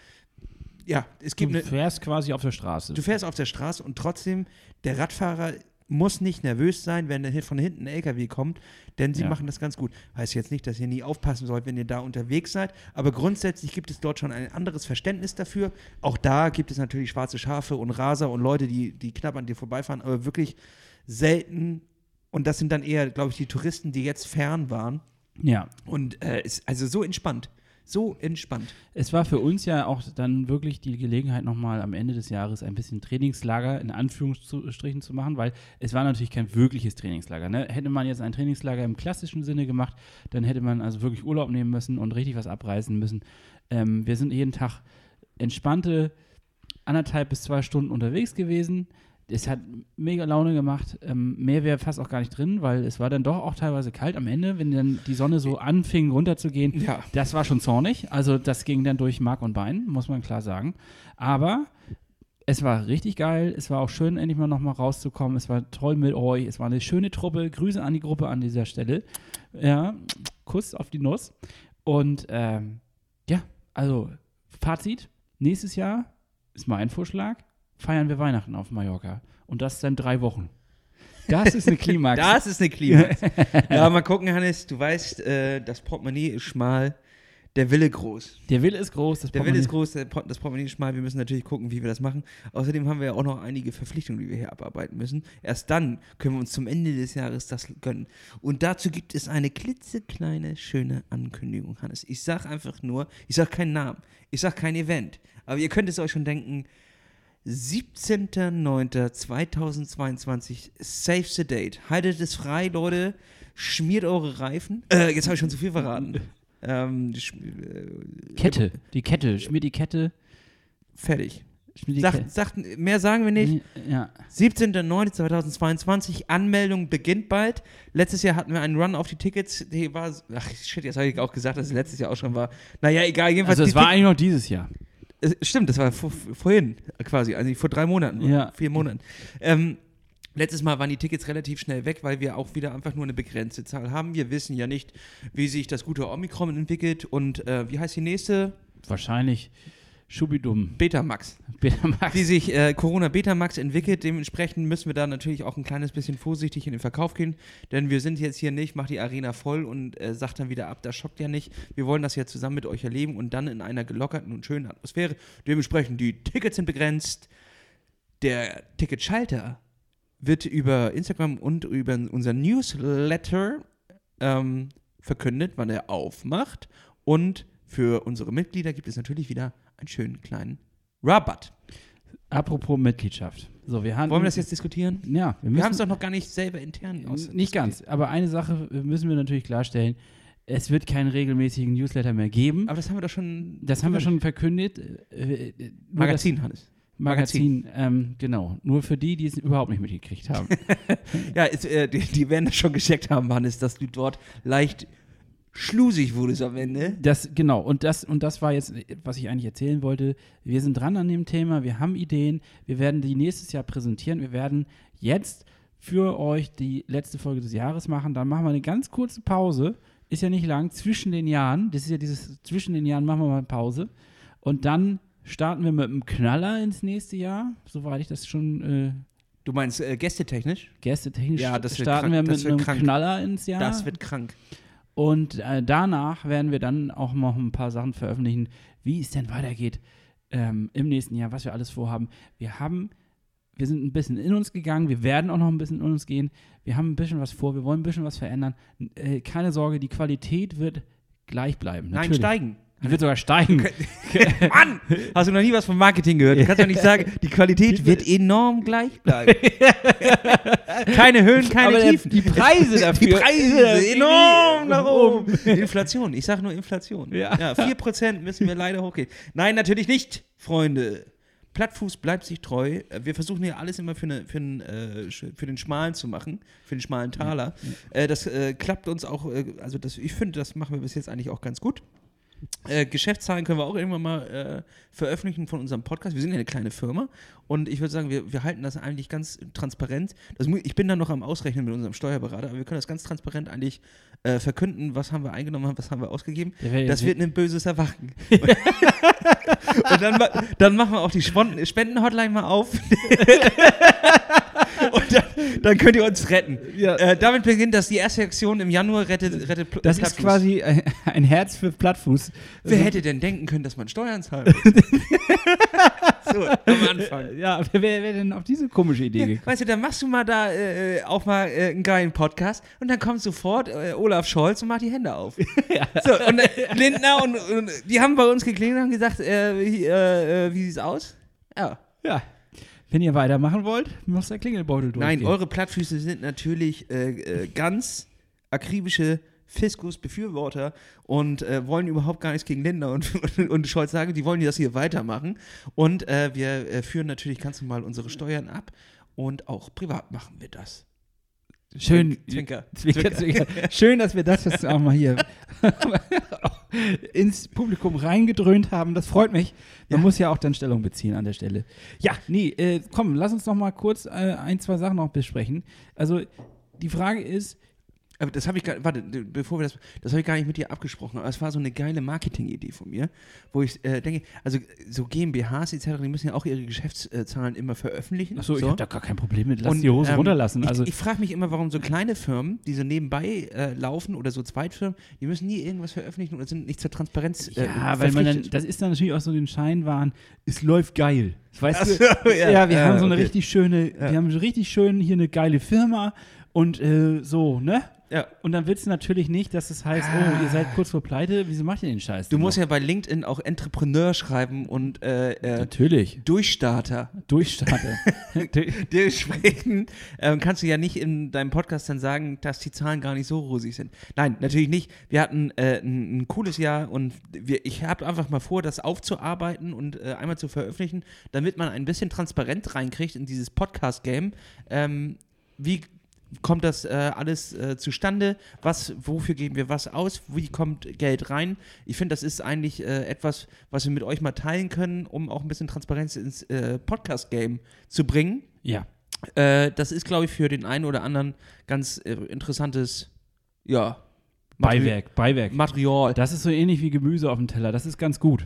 Speaker 1: ja, es gibt
Speaker 4: du
Speaker 1: eine,
Speaker 4: fährst quasi auf der Straße.
Speaker 1: du fährst auf der Straße und trotzdem, der Radfahrer muss nicht nervös sein, wenn von hinten ein LKW kommt, denn sie
Speaker 4: Ja.
Speaker 1: machen das ganz gut. Heißt jetzt nicht, dass ihr nie aufpassen sollt, wenn ihr da unterwegs seid, aber grundsätzlich gibt es dort schon ein anderes Verständnis dafür. Auch da gibt es natürlich schwarze Schafe und Raser und Leute, die, die knapp an dir vorbeifahren, aber wirklich selten. Und das sind dann eher, glaube ich, die Touristen, die jetzt fern waren.
Speaker 4: ja.
Speaker 1: Und äh, ist also so entspannt. So entspannt.
Speaker 4: Es war für uns ja auch dann wirklich die Gelegenheit, nochmal am Ende des Jahres ein bisschen Trainingslager in Anführungsstrichen zu machen, weil es war natürlich kein wirkliches Trainingslager. Ne? Hätte man jetzt ein Trainingslager im klassischen Sinne gemacht, dann hätte man also wirklich Urlaub nehmen müssen und richtig was abreißen müssen. Ähm, wir sind jeden Tag entspannte anderthalb bis zwei Stunden unterwegs gewesen. Es hat mega Laune gemacht. Ähm, mehr wäre fast auch gar nicht drin, weil es war dann doch auch teilweise kalt am Ende, wenn dann die Sonne so anfing runterzugehen.
Speaker 1: Ja.
Speaker 4: Das war schon zornig. Also das ging dann durch Mark und Bein, muss man klar sagen. Aber es war richtig geil. Es war auch schön, endlich mal nochmal rauszukommen. Es war toll mit euch. Es war eine schöne Truppe. Grüße an die Gruppe an dieser Stelle. Ja, Kuss auf die Nuss. Und ähm, ja, also Fazit. Nächstes Jahr ist mein Vorschlag. Feiern wir Weihnachten auf Mallorca. Und das dann drei Wochen. Das ist eine Klimax.
Speaker 1: Das ist eine Klimax. ja, mal gucken, Hannes. Du weißt, äh, das Portemonnaie ist schmal, der Wille groß.
Speaker 4: Der Wille ist groß. Das
Speaker 1: Der Wille ist
Speaker 4: Portemonnaie-
Speaker 1: groß, das Portemonnaie ist schmal. Wir müssen natürlich gucken, wie wir das machen. Außerdem haben wir ja auch noch einige Verpflichtungen, die wir hier abarbeiten müssen. Erst dann können wir uns zum Ende des Jahres das gönnen. Und dazu gibt es eine klitzekleine, schöne Ankündigung, Hannes. Ich sag einfach nur, ich sag keinen Namen, ich sag kein Event. Aber ihr könnt es euch schon denken, 17.09.2022, save the date. Haltet es frei, Leute. Schmiert eure Reifen. Äh, jetzt habe ich schon zu viel verraten. ähm, äh,
Speaker 4: Kette. Die Kette. Schmier die Kette.
Speaker 1: Fertig. Sagt, sagt, mehr sagen wir nicht.
Speaker 4: Ja.
Speaker 1: 17.09.2022, Anmeldung beginnt bald. Letztes Jahr hatten wir einen Run auf die Tickets, die war, ach shit, jetzt habe ich auch gesagt, dass es letztes Jahr auch schon war. Naja, egal, jedenfalls.
Speaker 4: Also es war eigentlich noch dieses Jahr.
Speaker 1: Stimmt, das war vor, vorhin quasi, also vor drei Monaten,
Speaker 4: Ja.
Speaker 1: vier Monaten. Ähm, letztes Mal waren die Tickets relativ schnell weg, weil wir auch wieder einfach nur eine begrenzte Zahl haben. Wir wissen ja nicht, wie sich das gute Omikron entwickelt und äh, wie heißt die nächste?
Speaker 4: Wahrscheinlich Schubidum.
Speaker 1: Betamax.
Speaker 4: Betamax.
Speaker 1: wie sich äh, Corona Betamax entwickelt. Dementsprechend müssen wir da natürlich auch ein kleines bisschen vorsichtig in den Verkauf gehen, denn wir sind jetzt hier nicht, macht die Arena voll und äh, sagt dann wieder ab, das schockt ja nicht. Wir wollen das ja zusammen mit euch erleben und dann in einer gelockerten und schönen Atmosphäre. Dementsprechend, die Tickets sind begrenzt. Der Ticketschalter wird über Instagram und über unser Newsletter ähm, verkündet, wann er aufmacht. Und für unsere Mitglieder gibt es natürlich wieder einen schönen kleinen Rabatt.
Speaker 4: Apropos Mitgliedschaft. So, wir haben.
Speaker 1: Wollen wir das jetzt diskutieren?
Speaker 4: Ja, wir
Speaker 1: Wir haben es doch noch gar nicht selber intern aus.
Speaker 4: nicht ganz. Aber eine Sache müssen wir natürlich klarstellen. Es wird keinen regelmäßigen Newsletter mehr geben.
Speaker 1: Aber das haben wir doch schon.
Speaker 4: Das haben wir schon verkündet. Äh, äh,
Speaker 1: Magazin, Hannes.
Speaker 4: Das Magazin, ähm, genau. Nur für die, die es überhaupt nicht mitgekriegt haben.
Speaker 1: Ja, es, äh, die, die werden das schon gecheckt haben, Hannes, dass du dort leicht schlusig wurdest am Ende.
Speaker 4: Das, genau, und das, und das war jetzt, was ich eigentlich erzählen wollte. Wir sind dran an dem Thema, wir haben Ideen, wir werden die nächstes Jahr präsentieren, wir werden jetzt für euch die letzte Folge des Jahres machen, dann machen wir eine ganz kurze Pause, ist ja nicht lang, zwischen den Jahren, das ist ja dieses, zwischen den Jahren machen wir mal Pause und dann starten wir mit einem Knaller ins nächste Jahr, soweit ich das schon äh,
Speaker 1: Du meinst äh, gästetechnisch?
Speaker 4: gästetechnisch
Speaker 1: Ja, das
Speaker 4: starten wir mit einem
Speaker 1: krank.
Speaker 4: Knaller ins Jahr.
Speaker 1: Das wird krank.
Speaker 4: Und äh, danach werden wir dann auch noch ein paar Sachen veröffentlichen, wie es denn weitergeht ähm, im nächsten Jahr, was wir alles vorhaben. Wir haben, wir sind ein bisschen in uns gegangen, wir werden auch noch ein bisschen in uns gehen. Wir haben ein bisschen was vor, wir wollen ein bisschen was verändern. Äh, keine Sorge, die Qualität wird gleich bleiben.
Speaker 1: Nein,
Speaker 4: Natürlich.
Speaker 1: steigen.
Speaker 4: Die wird sogar steigen.
Speaker 1: Mann! Hast du noch nie was vom Marketing gehört? Du kannst doch nicht sagen, die Qualität wird enorm gleich bleiben. keine Höhen, keine
Speaker 4: Aber
Speaker 1: Tiefen.
Speaker 4: die Preise
Speaker 1: Die
Speaker 4: dafür-
Speaker 1: Preise enorm nach oben. Inflation, ich sage nur Inflation.
Speaker 4: Ja.
Speaker 1: ja 4% müssen wir leider hochgehen. Nein, natürlich nicht, Freunde. Plattfuß bleibt sich treu. Wir versuchen ja alles immer für, eine, für, einen, äh, für den Schmalen zu machen, für den schmalen Taler. Äh, das äh, klappt uns auch, äh, also das, ich finde, das machen wir bis jetzt eigentlich auch ganz gut. Äh, Geschäftszahlen können wir auch irgendwann mal äh, veröffentlichen von unserem Podcast. Wir sind ja eine kleine Firma und ich würde sagen, wir, wir halten das eigentlich ganz transparent. Das, ich bin da noch am Ausrechnen mit unserem Steuerberater, aber wir können das ganz transparent eigentlich äh, verkünden, was haben wir eingenommen, was haben wir ausgegeben.
Speaker 4: Wär-
Speaker 1: Das wird ein böses Erwachen. und dann, dann machen wir auch die Spenden-Hotline mal auf. und dann, dann könnt ihr uns retten. Äh, damit beginnt das die erste Aktion im Januar rettet, rettet Pl-
Speaker 4: Das ist
Speaker 1: Plattfuß.
Speaker 4: quasi ein, ein Herz für Plattfuß.
Speaker 1: Wer hätte denn denken können, dass man Steuern zahlt? so, am Anfang.
Speaker 4: Ja, wer wäre denn auf diese komische Idee gekommen?
Speaker 1: Weißt du, dann machst du mal da äh, auch mal äh, einen geilen Podcast und dann kommt sofort äh, Olaf Scholz und macht die Hände auf. So, und äh, Lindner und, und die haben bei uns geklingelt und haben gesagt, äh, wie, äh, äh, wie sieht's aus? Ja.
Speaker 4: Ja. Wenn ihr weitermachen wollt, muss der Klingelbeutel durch.
Speaker 1: Nein, eure Plattfüße sind natürlich äh, äh, ganz akribische Fiskus-Befürworter und äh, wollen überhaupt gar nichts gegen Lindner und, und, und Scholz sagen. Die wollen das hier weitermachen. Und äh, wir äh, führen natürlich ganz normal unsere Steuern ab und auch privat machen wir das.
Speaker 4: Schön.
Speaker 1: Zwinker.
Speaker 4: Zwinker, zwinker. Schön, dass wir das jetzt auch mal hier. ins Publikum reingedröhnt haben. Das freut mich. Man
Speaker 1: Ja.
Speaker 4: muss ja auch dann Stellung beziehen an der Stelle. Ja, nee, äh, komm, lass uns noch mal kurz äh, ein, zwei Sachen noch besprechen. Also, die Frage ist,
Speaker 1: Aber das habe ich gar, warte, bevor wir das, das habe ich gar nicht mit dir abgesprochen, aber es war so eine geile Marketing-Idee von mir, wo ich äh, denke, also so GmbHs etc., die müssen ja auch ihre Geschäftszahlen immer veröffentlichen.
Speaker 4: achso, ich
Speaker 1: so.
Speaker 4: habe da gar kein Problem mit, lass
Speaker 1: Und,
Speaker 4: die Hose
Speaker 1: ähm,
Speaker 4: runterlassen.
Speaker 1: Ich,
Speaker 4: Also,
Speaker 1: ich frage mich immer, warum so kleine Firmen, die so nebenbei äh, laufen oder so Zweitfirmen, die müssen nie irgendwas veröffentlichen oder sind nicht zur Transparenz äh,
Speaker 4: ja, weil man dann, das ist dann natürlich auch so den Scheinwahn, es läuft geil. Weißt
Speaker 1: Ach
Speaker 4: du?
Speaker 1: so,
Speaker 4: ja,
Speaker 1: ja.
Speaker 4: wir haben so eine
Speaker 1: okay.
Speaker 4: richtig schöne, wir haben so richtig schön hier eine geile Firma und äh, so, ne?
Speaker 1: Ja.
Speaker 4: Und dann willst du natürlich nicht, dass es heißt, oh, ihr seid kurz vor Pleite, wieso macht ihr den Scheiß?
Speaker 1: Du musst
Speaker 4: noch?
Speaker 1: ja bei LinkedIn auch Entrepreneur schreiben und äh, äh,
Speaker 4: Natürlich,
Speaker 1: Durchstarter.
Speaker 4: Durchstarter.
Speaker 1: Dementsprechend ähm, kannst du ja nicht in deinem Podcast dann sagen, dass die Zahlen gar nicht so rosig sind. Nein, natürlich nicht. Wir hatten äh, ein, ein cooles Jahr und wir, ich habe einfach mal vor, das aufzuarbeiten und äh, einmal zu veröffentlichen, damit man ein bisschen Transparenz reinkriegt in dieses Podcast-Game. Ähm, wie kommt das äh, alles äh, zustande? Was, wofür geben wir was aus? Wie kommt Geld rein? Ich finde, das ist eigentlich äh, etwas, was wir mit euch mal teilen können, um auch ein bisschen Transparenz ins äh, Podcast-Game zu bringen.
Speaker 4: ja.
Speaker 1: Äh, das ist, glaube ich, für den einen oder anderen ganz äh, interessantes, ja, Materi-
Speaker 4: Beiwerk, Beiwerk.
Speaker 1: Material.
Speaker 4: Das ist so ähnlich wie Gemüse auf dem Teller. Das ist ganz gut.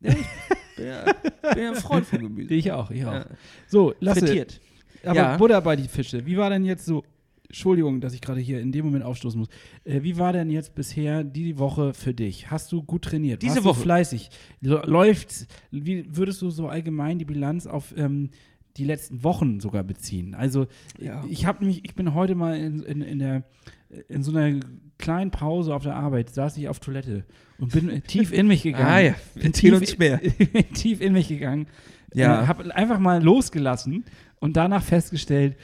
Speaker 1: Ja, ich bin ja, bin ja ein Freund von Gemüse.
Speaker 4: Ich auch, ich auch.
Speaker 1: Ja.
Speaker 4: So, Lasse,
Speaker 1: Frittiert.
Speaker 4: Aber
Speaker 1: Ja.
Speaker 4: Butter bei die Fische. Wie war denn jetzt so, Entschuldigung, dass ich gerade hier in dem Moment aufstoßen muss. Äh, wie war denn jetzt bisher die Woche für dich? Hast du gut trainiert?
Speaker 1: Diese
Speaker 4: Warst
Speaker 1: Woche?
Speaker 4: Du fleißig? Läuft, wie würdest du so allgemein die Bilanz auf ähm, die letzten Wochen sogar beziehen? Also,
Speaker 1: Ja.
Speaker 4: ich habe nämlich, ich bin heute mal in, in, in der in so einer kleinen Pause auf der Arbeit saß ich auf Toilette und bin tief in mich gegangen.
Speaker 1: Ah ja,
Speaker 4: bin tief,
Speaker 1: uns mehr.
Speaker 4: bin tief in mich gegangen.
Speaker 1: Ja.
Speaker 4: Habe einfach mal losgelassen und danach festgestellt,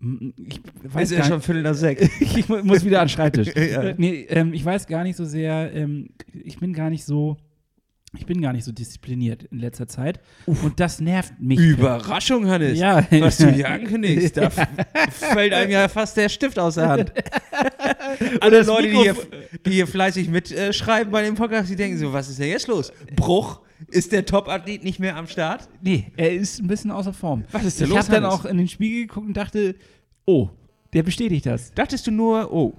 Speaker 4: ich weiß
Speaker 1: Ist ja schon Viertel nach sechs.
Speaker 4: ich mu- muss wieder an den Schreibtisch.
Speaker 1: Ja.
Speaker 4: Nee, ähm, ich weiß gar nicht so sehr, ähm, ich bin gar nicht so, ich bin gar nicht so diszipliniert in letzter Zeit. Und das nervt mich.
Speaker 1: Überraschung, Hannes.
Speaker 4: Ja.
Speaker 1: Was du hier ankündigst, da fällt einem ja fast der Stift aus der Hand. Alle Leute, die hier, die hier fleißig mitschreiben bei dem Podcast, die denken so, was ist denn jetzt los? Bruch? Ist der Top-Athlet nicht mehr am Start?
Speaker 4: Nee, er ist ein bisschen außer Form.
Speaker 1: Was ist denn
Speaker 4: ich
Speaker 1: los,
Speaker 4: habe dann auch in den Spiegel geguckt und dachte, oh, der bestätigt das.
Speaker 1: Dachtest du nur, oh,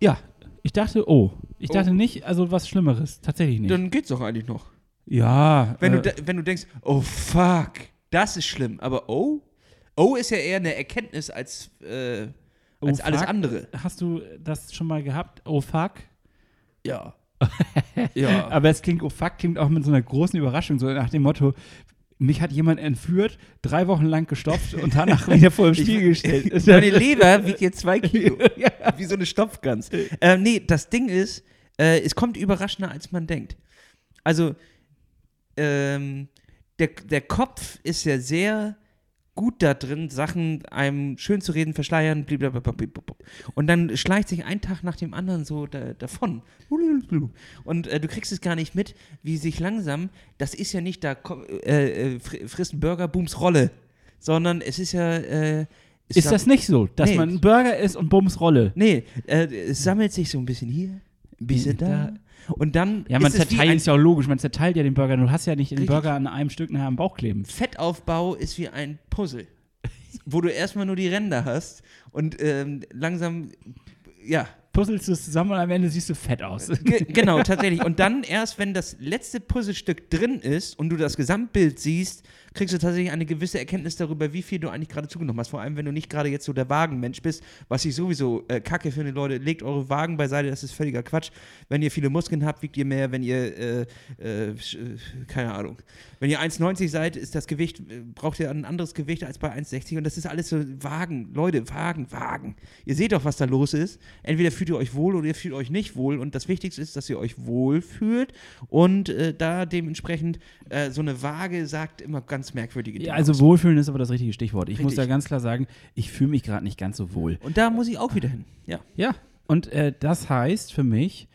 Speaker 4: Ja, ich dachte, oh. Ich
Speaker 1: Oh.
Speaker 4: dachte nicht, also was Schlimmeres. Tatsächlich nicht.
Speaker 1: dann geht's doch eigentlich noch.
Speaker 4: ja.
Speaker 1: Wenn,
Speaker 4: äh,
Speaker 1: du, wenn du denkst, oh fuck, das ist schlimm, aber oh, oh ist ja eher eine Erkenntnis als, äh,
Speaker 4: oh,
Speaker 1: als alles
Speaker 4: fuck.
Speaker 1: andere.
Speaker 4: Hast du das schon mal gehabt? Oh fuck.
Speaker 1: Ja. ja.
Speaker 4: Aber es klingt, oh fuck, klingt auch mit so einer großen Überraschung, so nach dem Motto, mich hat jemand entführt, drei Wochen lang gestopft und danach wieder vor dem Spiegel gestellt.
Speaker 1: Meine Leber wiegt jetzt zwei Kilo. Wie so eine Stopfgans. Äh, nee, das Ding ist, äh, es kommt überraschender, als man denkt. Also, ähm, der, der Kopf ist ja sehr gut da drin, Sachen einem schön zu reden, verschleiern, blablabla. und dann schleicht sich ein Tag nach dem anderen so da, davon. Und äh, du kriegst es gar nicht mit, wie sich langsam, das ist ja nicht da, äh, äh, fr- frisst Burger, Booms Rolle, sondern es ist ja. Äh, es
Speaker 4: Ist das nicht so, dass
Speaker 1: Nee.
Speaker 4: man ein Burger isst und Bums Rolle?
Speaker 1: Nee, äh, es sammelt sich so ein bisschen hier, ein bisschen da. Und dann
Speaker 4: Ja, man
Speaker 1: ist
Speaker 4: zerteilt, ist ja auch logisch, man zerteilt ja den Burger. Du hast ja nicht den. Burger an einem Stück nachher am Bauch kleben.
Speaker 1: Fettaufbau ist wie ein Puzzle, wo du erstmal nur die Ränder hast und ähm, langsam, ja,
Speaker 4: Puzzelst du es zusammen und am Ende siehst du fett aus.
Speaker 1: Ge genau, tatsächlich. Und dann erst, wenn das letzte Puzzlestück drin ist und du das Gesamtbild siehst, kriegst du tatsächlich eine gewisse Erkenntnis darüber, wie viel du eigentlich gerade zugenommen hast. Vor allem, wenn du nicht gerade jetzt so der Wagenmensch bist, was ich sowieso äh, kacke finde, Leute, legt eure Wagen beiseite, das ist völliger Quatsch. Wenn ihr viele Muskeln habt, wiegt ihr mehr, wenn ihr, äh, äh, äh, keine Ahnung, wenn ihr 1,90 seid, ist das Gewicht, äh, braucht ihr ein anderes Gewicht als bei 1,60 und das ist alles so Wagen, Leute, Wagen, Wagen. Ihr seht doch, was da los ist. Entweder fühlt ihr euch wohl oder ihr fühlt euch nicht wohl und das Wichtigste ist, dass ihr euch wohl fühlt und äh, da dementsprechend so eine Waage sagt immer ganz merkwürdige Dinge
Speaker 4: Ja, also
Speaker 1: aus.
Speaker 4: wohlfühlen ist aber das richtige Stichwort. Ich muss
Speaker 1: Richtig.
Speaker 4: da ganz klar sagen, ich fühle mich gerade nicht ganz so wohl.
Speaker 1: Und da muss ich auch wieder hin. Ja.
Speaker 4: Ja, und äh, das heißt für mich,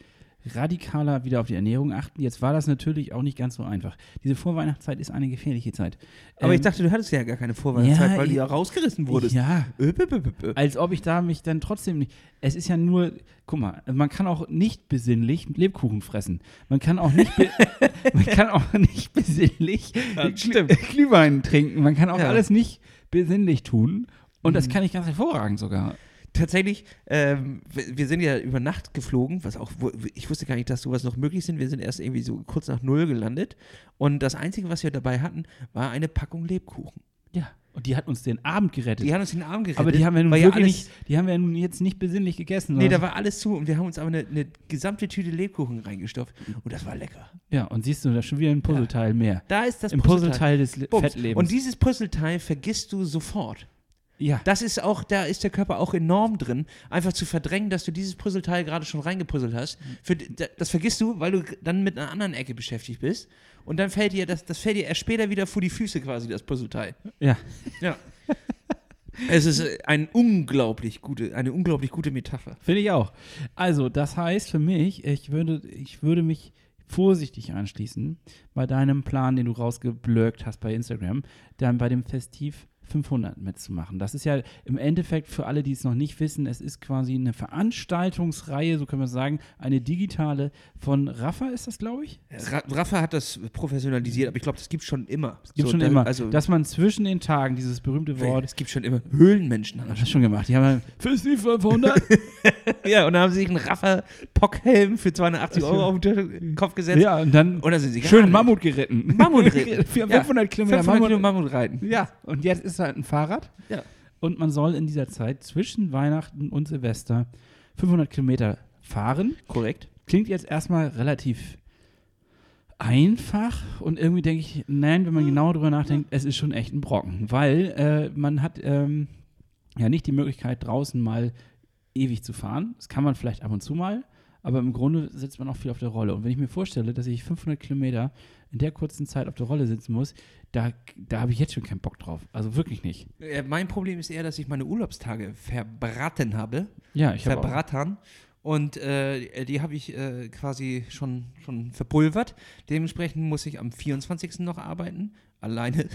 Speaker 4: radikaler wieder auf die Ernährung achten. Jetzt war das natürlich auch nicht ganz so einfach. Diese Vorweihnachtszeit ist eine gefährliche Zeit.
Speaker 1: Aber ich
Speaker 4: Ähm,
Speaker 1: dachte, du hattest ja gar keine Vorweihnachtszeit,
Speaker 4: ja,
Speaker 1: weil du
Speaker 4: ich-
Speaker 1: ja rausgerissen wurdest.
Speaker 4: Ja,
Speaker 1: Ö, bö, bö, bö, bö.
Speaker 4: als ob ich da mich dann trotzdem nicht. Es ist ja nur, guck mal, man kann auch nicht besinnlich Lebkuchen fressen. Man kann auch nicht, man kann auch nicht besinnlich Glüh Glühwein trinken. Man kann auch
Speaker 1: Ja. Mhm.
Speaker 4: alles nicht besinnlich tun. Und das kann ich ganz hervorragend sogar.
Speaker 1: Tatsächlich, ähm, wir sind ja über Nacht geflogen, was auch, ich wusste gar nicht, dass sowas noch möglich sind. Wir sind erst irgendwie so kurz nach Null gelandet. Und das Einzige, was wir dabei hatten, war eine Packung Lebkuchen.
Speaker 4: Ja. Und die hat uns den Abend gerettet.
Speaker 1: Die haben uns den Arm gerettet.
Speaker 4: aber die haben wir nun wirklich
Speaker 1: alles,
Speaker 4: nicht, die haben wir nun jetzt nicht besinnlich gegessen.
Speaker 1: Nee, da war alles zu und wir haben uns aber eine, eine gesamte Tüte Lebkuchen reingestopft. Und das war lecker.
Speaker 4: ja, und siehst du, da ist schon wieder ein Puzzleteil mehr.
Speaker 1: Da ist das
Speaker 4: Im Puzzleteil des Le-
Speaker 1: Bums.
Speaker 4: Fettlebens.
Speaker 1: Und dieses Puzzleteil vergisst du sofort.
Speaker 4: Ja.
Speaker 1: Das ist auch, da ist der Körper auch enorm drin, einfach zu verdrängen, dass du dieses Puzzleteil gerade schon reingepuzzelt hast. Für, d- das vergisst du, weil du dann mit einer anderen Ecke beschäftigt bist. Und dann fällt dir das, das fällt dir erst später wieder vor die Füße quasi, das Puzzleteil.
Speaker 4: ja.
Speaker 1: Ja. es ist ein unglaublich gute, eine unglaublich gute Metapher.
Speaker 4: Finde ich auch. Also, das heißt für mich, ich würde, ich würde mich vorsichtig anschließen bei deinem Plan, den du rausgeblöckt hast bei Instagram, dann bei dem Festiv 500 mitzumachen. Das ist ja im Endeffekt für alle, die es noch nicht wissen, es ist quasi eine Veranstaltungsreihe, so können wir sagen, eine digitale von Rafa ist das, glaube ich?
Speaker 1: Ra Rafa hat das professionalisiert, aber ich glaube, das gibt schon immer.
Speaker 4: Es gibt
Speaker 1: So,
Speaker 4: schon
Speaker 1: da-
Speaker 4: immer,
Speaker 1: Also,
Speaker 4: dass man zwischen den Tagen dieses berühmte Wort,
Speaker 1: es gibt schon immer Höhlenmenschen.
Speaker 4: das hast du schon gemacht, die haben Festiv 500
Speaker 1: ja, und dann haben sie sich einen Raffa-Pockhelm für 280 Euro auf den Kopf gesetzt.
Speaker 4: ja, und dann
Speaker 1: Und dann sind sie
Speaker 4: schön. Mammut geritten.
Speaker 1: Mammut ritten.
Speaker 4: Für
Speaker 1: Ja,
Speaker 4: 500 Kilometer
Speaker 1: 500
Speaker 4: Mammut.
Speaker 1: Kilo Mammut reiten.
Speaker 4: Ja, und jetzt ist halt ein Fahrrad.
Speaker 1: Ja.
Speaker 4: Und man soll in dieser Zeit zwischen Weihnachten und Silvester 500 Kilometer fahren.
Speaker 1: Korrekt.
Speaker 4: Klingt jetzt erstmal relativ einfach und irgendwie denke ich, nein, wenn man genau drüber nachdenkt, es ist schon echt ein Brocken, weil äh, man hat ähm, ja nicht die Möglichkeit draußen mal ewig zu fahren. Das kann man vielleicht ab und zu mal, aber im Grunde sitzt man auch viel auf der Rolle. Und wenn ich mir vorstelle, dass ich 500 Kilometer in der kurzen Zeit auf der Rolle sitzen muss, da, da habe ich jetzt schon keinen Bock drauf. Also wirklich nicht.
Speaker 1: Äh, Mein Problem ist eher, dass ich meine Urlaubstage verbraten habe.
Speaker 4: Ja, ich habe auch-
Speaker 1: verbraten. Und äh, die habe ich äh, quasi schon, schon verpulvert. Dementsprechend muss ich am 24. noch arbeiten. Alleine.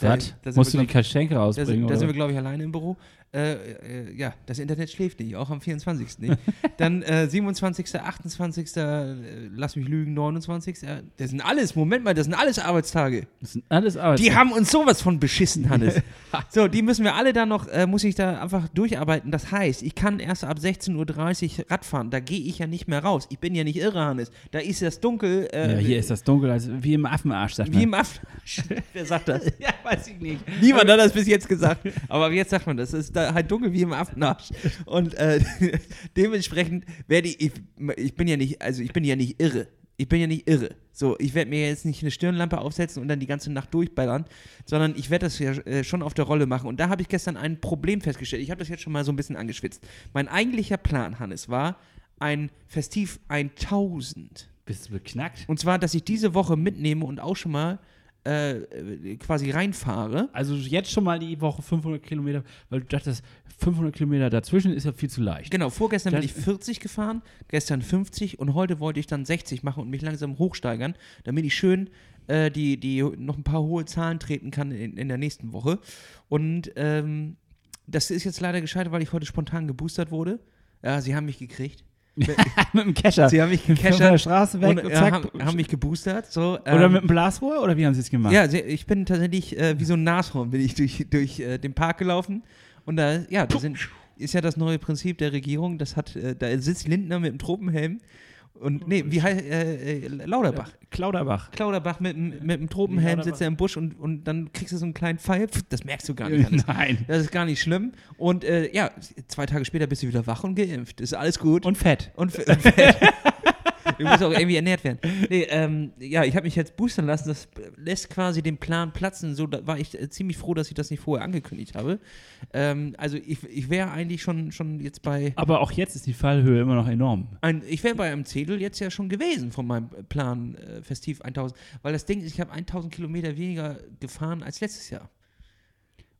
Speaker 1: Da-
Speaker 4: Was?
Speaker 1: da
Speaker 4: Musst du
Speaker 1: wir,
Speaker 4: die
Speaker 1: glaub-
Speaker 4: Geschenke
Speaker 1: Da
Speaker 4: rausbringen?
Speaker 1: da
Speaker 4: oder?
Speaker 1: sind wir, glaube ich, alleine im Büro. Äh, äh, ja, das Internet schläft nicht, auch am 24. nicht. Dann äh, 27., 28., äh, lass mich lügen, 29. Äh, das sind alles, Moment mal, das sind alles Arbeitstage.
Speaker 4: das sind alles Arbeits
Speaker 1: Die haben uns sowas von beschissen, Hannes. so, die müssen wir alle dann noch, äh, muss ich da einfach durcharbeiten. Das heißt, ich kann erst ab 16.30 Uhr Rad fahren. Da gehe ich ja nicht mehr raus. Ich bin ja nicht irre, Hannes. Da ist das dunkel. Äh,
Speaker 4: ja, hier ist das dunkel, also wie im Affenarsch, sagt
Speaker 1: Wie
Speaker 4: man.
Speaker 1: im Aff. Wer sagt das?
Speaker 4: Ja, weiß ich nicht.
Speaker 1: Niemand hat das bis jetzt gesagt. Aber jetzt sagt man das. Es ist da halt dunkel wie im Affenarsch. Und äh, dementsprechend werde ich, ich, ich bin ja nicht, also ich bin ja nicht irre. Ich bin ja nicht irre. So, ich werde mir jetzt nicht eine Stirnlampe aufsetzen und dann die ganze Nacht durchballern, sondern ich werde das ja äh, schon auf der Rolle machen. Und da habe ich gestern ein Problem festgestellt. Ich habe das jetzt schon mal so ein bisschen angeschwitzt. Mein eigentlicher Plan, Hannes, war ein Festiv 1000.
Speaker 4: Bist du beknackt?
Speaker 1: Und zwar, dass ich diese Woche mitnehme und auch schon mal äh, äh, quasi reinfahre.
Speaker 4: Also jetzt schon mal die Woche 500 Kilometer, weil du dachtest, 500 Kilometer dazwischen ist ja viel zu leicht.
Speaker 1: Genau, vorgestern bin
Speaker 4: Das-
Speaker 1: ich 40 gefahren, gestern 50 und heute wollte ich dann 60 machen und mich langsam hochsteigern, damit ich schön äh, die, die noch ein paar hohe Zahlen treten kann in, in der nächsten Woche. Und ähm, das ist jetzt leider gescheitert, weil ich heute spontan geboostert wurde. Ja, sie haben mich gekriegt.
Speaker 4: mit dem Kescher.
Speaker 1: Sie haben mich
Speaker 4: Von der Straße weg
Speaker 1: und
Speaker 4: und
Speaker 1: äh,
Speaker 4: zack.
Speaker 1: haben, haben mich geboostert. So,
Speaker 4: oder
Speaker 1: ähm,
Speaker 4: mit dem Blasrohr? Oder wie haben sie es gemacht?
Speaker 1: Ja, ich bin tatsächlich äh, wie so ein Nashorn bin ich durch, durch äh, den Park gelaufen und da, ja, da sind, ist ja das neue Prinzip der Regierung, das hat, äh, da sitzt Lindner mit dem Tropenhelm und, nee, wie heißt, äh, äh, Lauterbach.
Speaker 4: Klauderbach.
Speaker 1: Klauderbach mit, dem- mit dem Tropenhelm sitzt er im Busch und, und dann kriegst du so einen kleinen Pfeil, das merkst du gar nicht. Hannes.
Speaker 4: Nein.
Speaker 1: Das ist gar nicht schlimm und äh, ja, zwei Tage später bist du wieder wach und geimpft, ist alles gut.
Speaker 4: Und fett.
Speaker 1: Und, und fett. Du musst auch irgendwie ernährt werden. Nee, ähm, ja, ich habe mich jetzt boostern lassen. Das lässt quasi den Plan platzen. So da war ich äh, ziemlich froh, dass ich das nicht vorher angekündigt habe. Ähm, also ich, ich wäre eigentlich schon, schon jetzt bei.
Speaker 4: Aber auch jetzt ist die Fallhöhe immer noch enorm.
Speaker 1: Ein, ich wäre bei einem Zettel jetzt ja schon gewesen von meinem Plan äh, Festiv 1000. Weil das Ding ist, ich habe 1000 Kilometer weniger gefahren als letztes Jahr.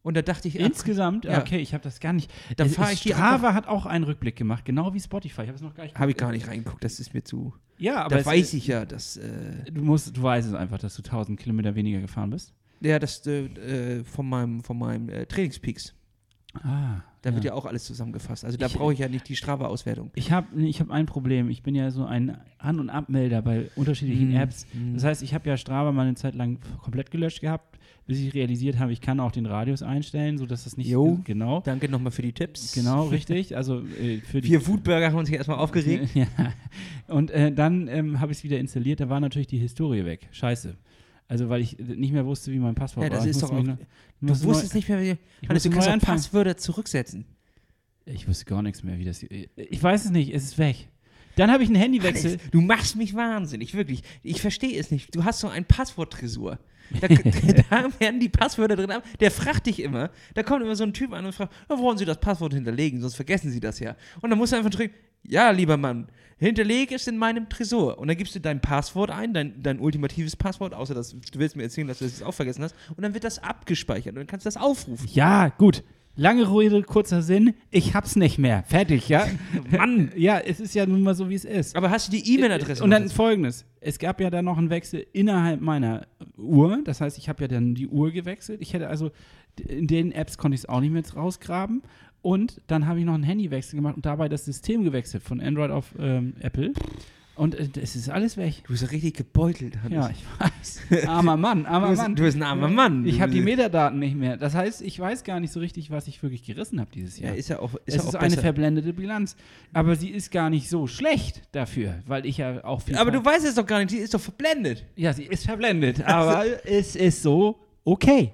Speaker 1: Und da dachte ich,
Speaker 4: Insgesamt?
Speaker 1: Ja.
Speaker 4: Okay, ich habe das gar nicht.
Speaker 1: Dann
Speaker 4: Es-
Speaker 1: fahr
Speaker 4: es-
Speaker 1: ich
Speaker 4: Strava hat auch einen Rückblick gemacht, genau wie Spotify. Ich habe es noch gar nicht
Speaker 1: habe ich gar nicht reingeguckt, das ist mir zu.
Speaker 4: Ja, aber
Speaker 1: da weiß ich ja, dass. Äh,
Speaker 4: Du, musst, du weißt es einfach, dass du 1000 Kilometer weniger gefahren bist.
Speaker 1: ja, das äh, äh, von meinem, von meinem äh, Trainingspeaks.
Speaker 4: Ah.
Speaker 1: Da wird ja auch alles zusammengefasst. Also da brauche ich ja nicht die Strava-Auswertung.
Speaker 4: Ich habe ich hab ein Problem. Ich bin ja so ein An- und Abmelder bei unterschiedlichen
Speaker 1: Mhm.
Speaker 4: Apps. Das heißt, ich habe ja Strava mal eine Zeit lang komplett gelöscht gehabt, bis ich realisiert habe, ich kann auch den Radius einstellen, sodass das nicht
Speaker 1: Jo.
Speaker 4: genau.
Speaker 1: Danke nochmal für die Tipps.
Speaker 4: Genau, richtig. Also äh, für die
Speaker 1: Vier Foodburger haben uns hier erstmal aufgeregt.
Speaker 4: Ja. Und äh, dann ähm, habe ich es wieder installiert, da war natürlich die Historie weg. Scheiße. Also weil ich nicht mehr wusste, wie mein Passwort
Speaker 1: Ja, das
Speaker 4: war.
Speaker 1: Ist doch auch.
Speaker 4: noch-
Speaker 1: Du wusstest
Speaker 4: neu-
Speaker 1: nicht mehr, wie.
Speaker 4: ich
Speaker 1: Hannes, du kannst
Speaker 4: neu
Speaker 1: auch
Speaker 4: anfangen.
Speaker 1: Passwörter zurücksetzen.
Speaker 4: Ich wusste gar nichts mehr, wie das. Ich weiß es nicht, es ist weg. Dann habe ich einen Handywechsel.
Speaker 1: Hannes, du machst mich wahnsinnig, wirklich. Ich verstehe es nicht. Du hast so ein Passworttresor. Da, da werden die Passwörter drin. Der fragt dich immer. Da kommt immer so ein Typ an und fragt, ja, wollen Sie das Passwort hinterlegen? Sonst vergessen Sie das ja. Und dann musst du einfach drücken, ja, lieber Mann, hinterlege es in meinem Tresor. Und dann gibst du dein Passwort ein, dein, dein ultimatives Passwort, außer dass du willst mir erzählen, dass du das auch vergessen hast. Und dann wird das abgespeichert und dann kannst du das aufrufen.
Speaker 4: Ja, gut. Lange Rede, kurzer Sinn. Ich hab's nicht mehr. Fertig, ja? Mann. Ja, es ist ja nun mal so, wie es ist.
Speaker 1: Aber hast du die E-Mail-Adresse?
Speaker 4: Und dann folgendes: Es gab ja dann noch einen Wechsel innerhalb meiner Uhr. Das heißt, ich habe ja dann die Uhr gewechselt. Ich hätte also in den Apps konnte ich es auch nicht mehr rausgraben. Und dann habe ich noch einen Handywechsel gemacht und dabei das System gewechselt von Android auf ähm, Apple. Und äh, es ist alles weg.
Speaker 1: Du bist ja richtig gebeutelt, Hannes.
Speaker 4: Ja, ich weiß. Armer Mann,
Speaker 1: du,
Speaker 4: armer
Speaker 1: bist,
Speaker 4: Mann.
Speaker 1: du bist ein armer Mann.
Speaker 4: Ich
Speaker 1: Du
Speaker 4: habe die Metadaten nicht mehr. Das heißt, ich weiß gar nicht so richtig, was ich wirklich gerissen habe dieses
Speaker 1: Ja,
Speaker 4: Jahr.
Speaker 1: ist ja auch, ist
Speaker 4: es
Speaker 1: ja
Speaker 4: ist
Speaker 1: auch
Speaker 4: eine
Speaker 1: besser.
Speaker 4: verblendete Bilanz. Aber sie ist gar nicht so schlecht dafür, weil ich ja auch viel.
Speaker 1: Aber du weißt es doch gar nicht, die ist doch verblendet.
Speaker 4: Ja, sie ist verblendet, aber es ist so okay.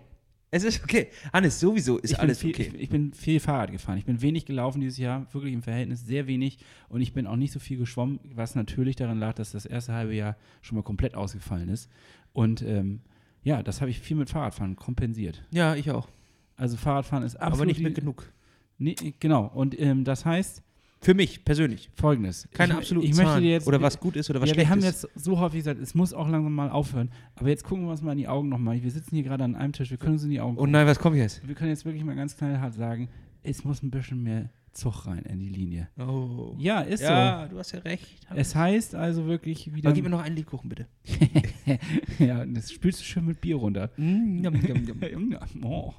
Speaker 1: Es ist okay. Hannes, sowieso ist
Speaker 4: ich
Speaker 1: alles
Speaker 4: bin viel,
Speaker 1: okay.
Speaker 4: ich, ich bin viel Fahrrad gefahren. Ich bin wenig gelaufen dieses Jahr, wirklich im Verhältnis sehr wenig. Und ich bin auch nicht so viel geschwommen, was natürlich daran lag, dass das erste halbe Jahr schon mal komplett ausgefallen ist. Und ähm, ja, das habe ich viel mit Fahrradfahren kompensiert.
Speaker 1: Ja, ich auch.
Speaker 4: Also Fahrradfahren ist absolut.
Speaker 1: Aber nicht mit genug.
Speaker 4: Nee, genau. Und ähm, das heißt
Speaker 1: Für mich persönlich.
Speaker 4: folgendes.
Speaker 1: Keine
Speaker 4: ich,
Speaker 1: absoluten
Speaker 4: ich
Speaker 1: Zahlen.
Speaker 4: jetzt,
Speaker 1: Oder was gut ist oder was
Speaker 4: ja,
Speaker 1: schlecht
Speaker 4: wir haben
Speaker 1: ist.
Speaker 4: jetzt so häufig gesagt, es muss auch langsam mal aufhören. Aber jetzt gucken wir uns mal in die Augen nochmal. Wir sitzen hier gerade an einem Tisch, wir können uns in die Augen
Speaker 1: oh nein, was kommt jetzt?
Speaker 4: Wir können jetzt wirklich mal ganz knallhart sagen, es muss ein bisschen mehr Zug rein in die Linie.
Speaker 1: Oh.
Speaker 4: Ja, ist
Speaker 1: ja, du hast ja recht.
Speaker 4: so. Es heißt also wirklich wieder.
Speaker 1: Aber gib mir noch einen Lebkuchen, bitte.
Speaker 4: ja, das spülst du schön mit Bier runter.
Speaker 1: Mm, yum, yum, yum.
Speaker 4: oh,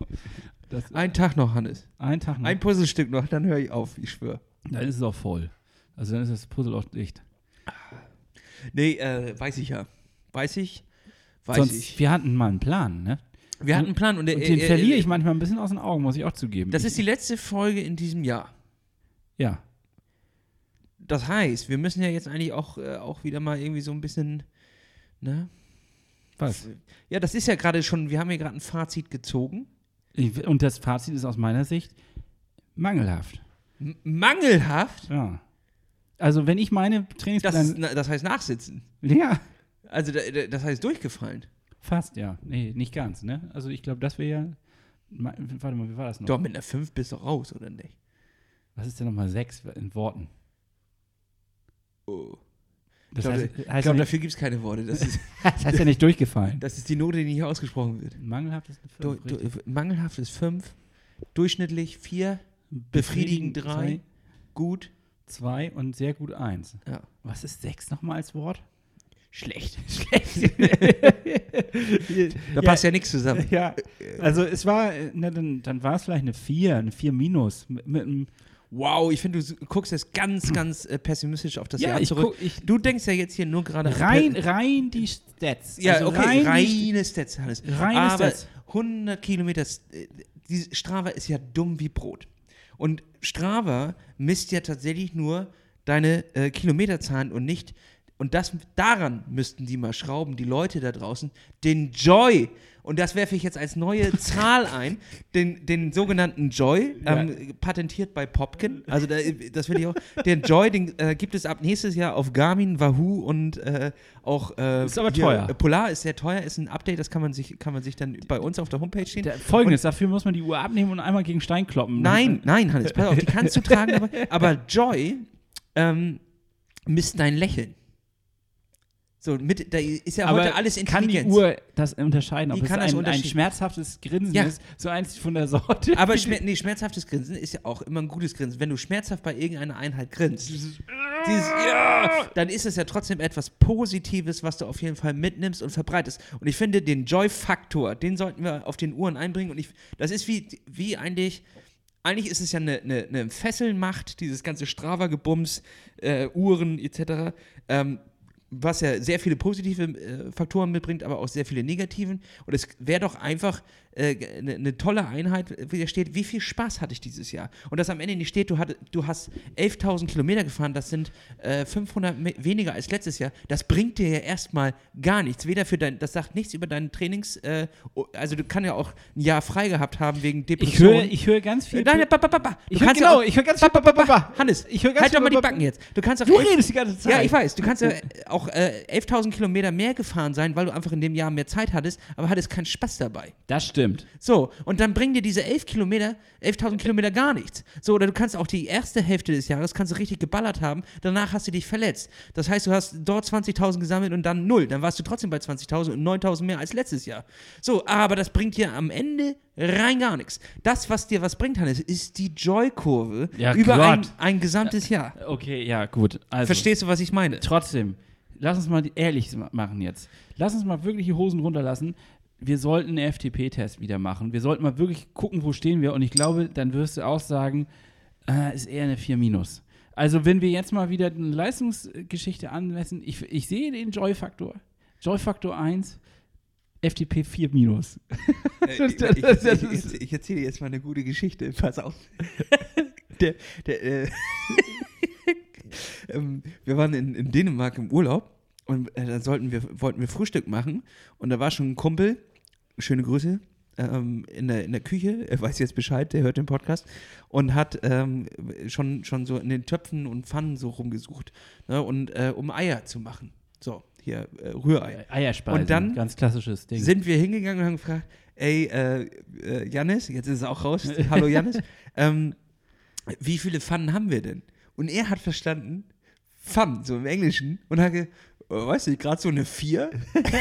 Speaker 4: das,
Speaker 1: Ein Tag noch, Hannes.
Speaker 4: ein Tag noch.
Speaker 1: Ein Puzzlestück noch, dann höre ich auf, ich schwöre.
Speaker 4: Dann ist es auch voll. Also dann ist das Puzzle auch dicht.
Speaker 1: Nee, äh, weiß ich ja. Weiß ich. Weiß
Speaker 4: Sonst,
Speaker 1: ich.
Speaker 4: wir hatten mal einen Plan, ne?
Speaker 1: Wir hatten einen Plan und, der-
Speaker 4: Und den
Speaker 1: äh, äh,
Speaker 4: verliere ich manchmal ein bisschen aus den Augen, muss ich auch zugeben.
Speaker 1: Das
Speaker 4: ich,
Speaker 1: ist die letzte Folge in diesem Jahr.
Speaker 4: Ja.
Speaker 1: Das heißt, wir müssen ja jetzt eigentlich auch, äh, auch wieder mal irgendwie so ein bisschen, ne?
Speaker 4: Was?
Speaker 1: Ja, das ist ja gerade schon, wir haben ja gerade ein Fazit gezogen.
Speaker 4: Und das Fazit ist aus meiner Sicht mangelhaft.
Speaker 1: Mangelhaft?
Speaker 4: Ja. Also wenn ich meine
Speaker 1: Das,
Speaker 4: Trainingspläne.
Speaker 1: na, das heißt nachsitzen.
Speaker 4: ja.
Speaker 1: Also da, da, das heißt durchgefallen.
Speaker 4: Fast, ja. Nee, nicht ganz, ne? Also ich glaube, das wäre ja. Warte mal, wie war das noch?
Speaker 1: Doch, mit einer 5 bist du raus, oder nicht?
Speaker 4: Was ist denn nochmal sechs in Worten?
Speaker 1: Oh. Ich
Speaker 4: Das
Speaker 1: glaube,
Speaker 4: heißt,
Speaker 1: ich
Speaker 4: heißt, nicht,
Speaker 1: dafür gibt es keine Worte. Das ist,
Speaker 4: das heißt ja nicht durchgefallen.
Speaker 1: das ist die Note, die nicht ausgesprochen wird.
Speaker 4: Mangelhaft ist eine
Speaker 1: Du,
Speaker 4: Fünf,
Speaker 1: du, mangelhaft ist 5, durchschnittlich 4, befriedigend drei.
Speaker 4: zwei,
Speaker 1: gut.
Speaker 4: Zwei und sehr gut eins.
Speaker 1: Ja.
Speaker 4: Was ist sechs nochmal als Wort?
Speaker 1: Schlecht.
Speaker 4: Schlecht.
Speaker 1: Da passt ja nichts zusammen.
Speaker 4: Ja, also es war, äh, na, dann, dann war es vielleicht eine vier, eine vier minus. Mit, mit einem,
Speaker 1: Wow, ich finde, du guckst jetzt ganz, ganz äh, pessimistisch auf das
Speaker 4: ja,
Speaker 1: Jahr
Speaker 4: ich,
Speaker 1: zurück.
Speaker 4: guck, ich
Speaker 1: Du denkst ja jetzt hier nur gerade
Speaker 4: rein, rein die Stats.
Speaker 1: Ja,
Speaker 4: Also
Speaker 1: okay,
Speaker 4: die-
Speaker 1: reine Stats, Hannes.
Speaker 4: Reine
Speaker 1: Aber
Speaker 4: Stats.
Speaker 1: 100 Kilometer, äh, die Strava ist ja dumm wie Brot. Und Strava misst ja tatsächlich nur deine äh, Kilometerzahlen und nicht, und das, daran müssten die mal schrauben, die Leute da draußen, den Joy, und das werfe ich jetzt als neue Zahl ein, den, den sogenannten Joy, ähm, patentiert bei Popkin, also da, das will ich auch, den Joy, den äh, gibt es ab nächstes Jahr auf Garmin, Wahoo und äh, auch äh,
Speaker 4: Ist aber teuer.
Speaker 1: äh, Polar ist sehr teuer, ist ein Update, das kann man sich, kann man sich dann bei uns auf der Homepage stehen.
Speaker 4: Der, Folgendes, dafür muss man die Uhr abnehmen und einmal gegen Stein kloppen.
Speaker 1: Nein, nein, Hannes, pass auf, die kannst du tragen, aber, aber Joy ähm, misst dein Lächeln. So, mit, da ist ja
Speaker 4: Aber
Speaker 1: heute alles
Speaker 4: kann die. Uhr das unterscheiden, ob
Speaker 1: Die
Speaker 4: es ein, ein schmerzhaftes Grinsen
Speaker 1: Ja.
Speaker 4: ist, so eins von der Sorte.
Speaker 1: Aber schmer nee, schmerzhaftes Grinsen ist ja auch immer ein gutes Grinsen. Wenn du schmerzhaft bei irgendeiner Einheit grinst, dieses, ja, dann ist es ja trotzdem etwas Positives, was du auf jeden Fall mitnimmst und verbreitest. Und ich finde, den Joy-Faktor, den sollten wir auf den Uhren einbringen. Und ich, das ist wie, wie eigentlich. Eigentlich ist es ja eine, eine, eine Fesselmacht, dieses ganze Strava-Gebums, äh, Uhren etc., ähm, was ja sehr viele positive äh, Faktoren mitbringt, aber auch sehr viele negativen. Und es wäre doch einfach äh, eine eine tolle Einheit, wie da steht, wie viel Spaß hatte ich dieses Jahr? Und dass am Ende nicht steht, du, hatte, du hast 11.000 Kilometer gefahren, das sind äh, 500 me- weniger als letztes Jahr. Das bringt dir ja erstmal gar nichts. Weder für dein, das sagt nichts über deinen Trainings, äh, o- also du kannst ja auch ein Jahr frei gehabt haben wegen
Speaker 4: ich
Speaker 1: Depression.
Speaker 4: höre, ich höre ganz viel.
Speaker 1: Nein, ba, ba, ba,
Speaker 4: ich höre, genau,
Speaker 1: auch,
Speaker 4: ich höre ganz viel.
Speaker 1: Hannes,
Speaker 4: Ich höre ganz
Speaker 1: halt doch
Speaker 4: viel-
Speaker 1: mal die
Speaker 4: ba, ba,
Speaker 1: Backen jetzt. Du kannst auch
Speaker 4: Du redest die ganze Zeit.
Speaker 1: ja, ich weiß. Du kannst ja auch äh, 11.000 Kilometer mehr gefahren sein, weil du einfach in dem Jahr mehr Zeit hattest, aber hattest keinen Spaß dabei.
Speaker 4: Das stimmt.
Speaker 1: So, und dann bringen dir diese 11 Kilometer, 11.000 Kilometer gar nichts. So, oder du kannst auch die erste Hälfte des Jahres, kannst du richtig geballert haben, danach hast du dich verletzt. Das heißt, du hast dort 20.000 gesammelt und dann null. Dann warst du trotzdem bei 20.000 und 9.000 mehr als letztes Jahr. So, aber das bringt dir am Ende rein gar nichts. Das, was dir was bringt, Hannes, ist die Joy-Kurve
Speaker 4: Ja,
Speaker 1: über ein, ein gesamtes Jahr.
Speaker 4: Okay, ja, gut. Also,
Speaker 1: Verstehst du, was ich meine?
Speaker 4: Trotzdem, lass uns mal ehrlich ma- machen jetzt. Lass uns mal wirklich die Hosen runterlassen. Wir sollten einen FTP-Test wieder machen. Wir sollten mal wirklich gucken, wo stehen wir. Und ich glaube, dann wirst du auch sagen, äh, ist eher eine 4 minus. Also, wenn wir jetzt mal wieder eine Leistungsgeschichte anmessen, ich, ich sehe den Joy-Faktor. Joy-Faktor 1, FTP 4 minus.
Speaker 1: ich,
Speaker 4: das-
Speaker 1: ich,
Speaker 4: das- das
Speaker 1: ich,
Speaker 4: ist-
Speaker 1: ich, ich erzähle dir jetzt mal eine gute Geschichte. Pass auf. der, der, äh, ähm, wir waren in, in Dänemark im Urlaub und äh, da sollten wir, wollten wir Frühstück machen und da war schon ein Kumpel, schöne Grüße, ähm, in, der, in der Küche, er weiß jetzt Bescheid, der hört den Podcast und hat ähm, schon, schon so in den Töpfen und Pfannen so rumgesucht, ne, und äh, um Eier zu machen. So, hier, äh, Rührei.
Speaker 4: Eierspeisen.
Speaker 1: Und dann
Speaker 4: ganz klassisches Ding.
Speaker 1: sind wir hingegangen und haben gefragt, ey, äh, äh, Jannis, jetzt ist es auch raus, hallo Jannis, ähm, wie viele Pfannen haben wir denn? Und er hat verstanden, Pfannen, so im Englischen, und hat gesagt, oh, weißt du, gerade so eine 4?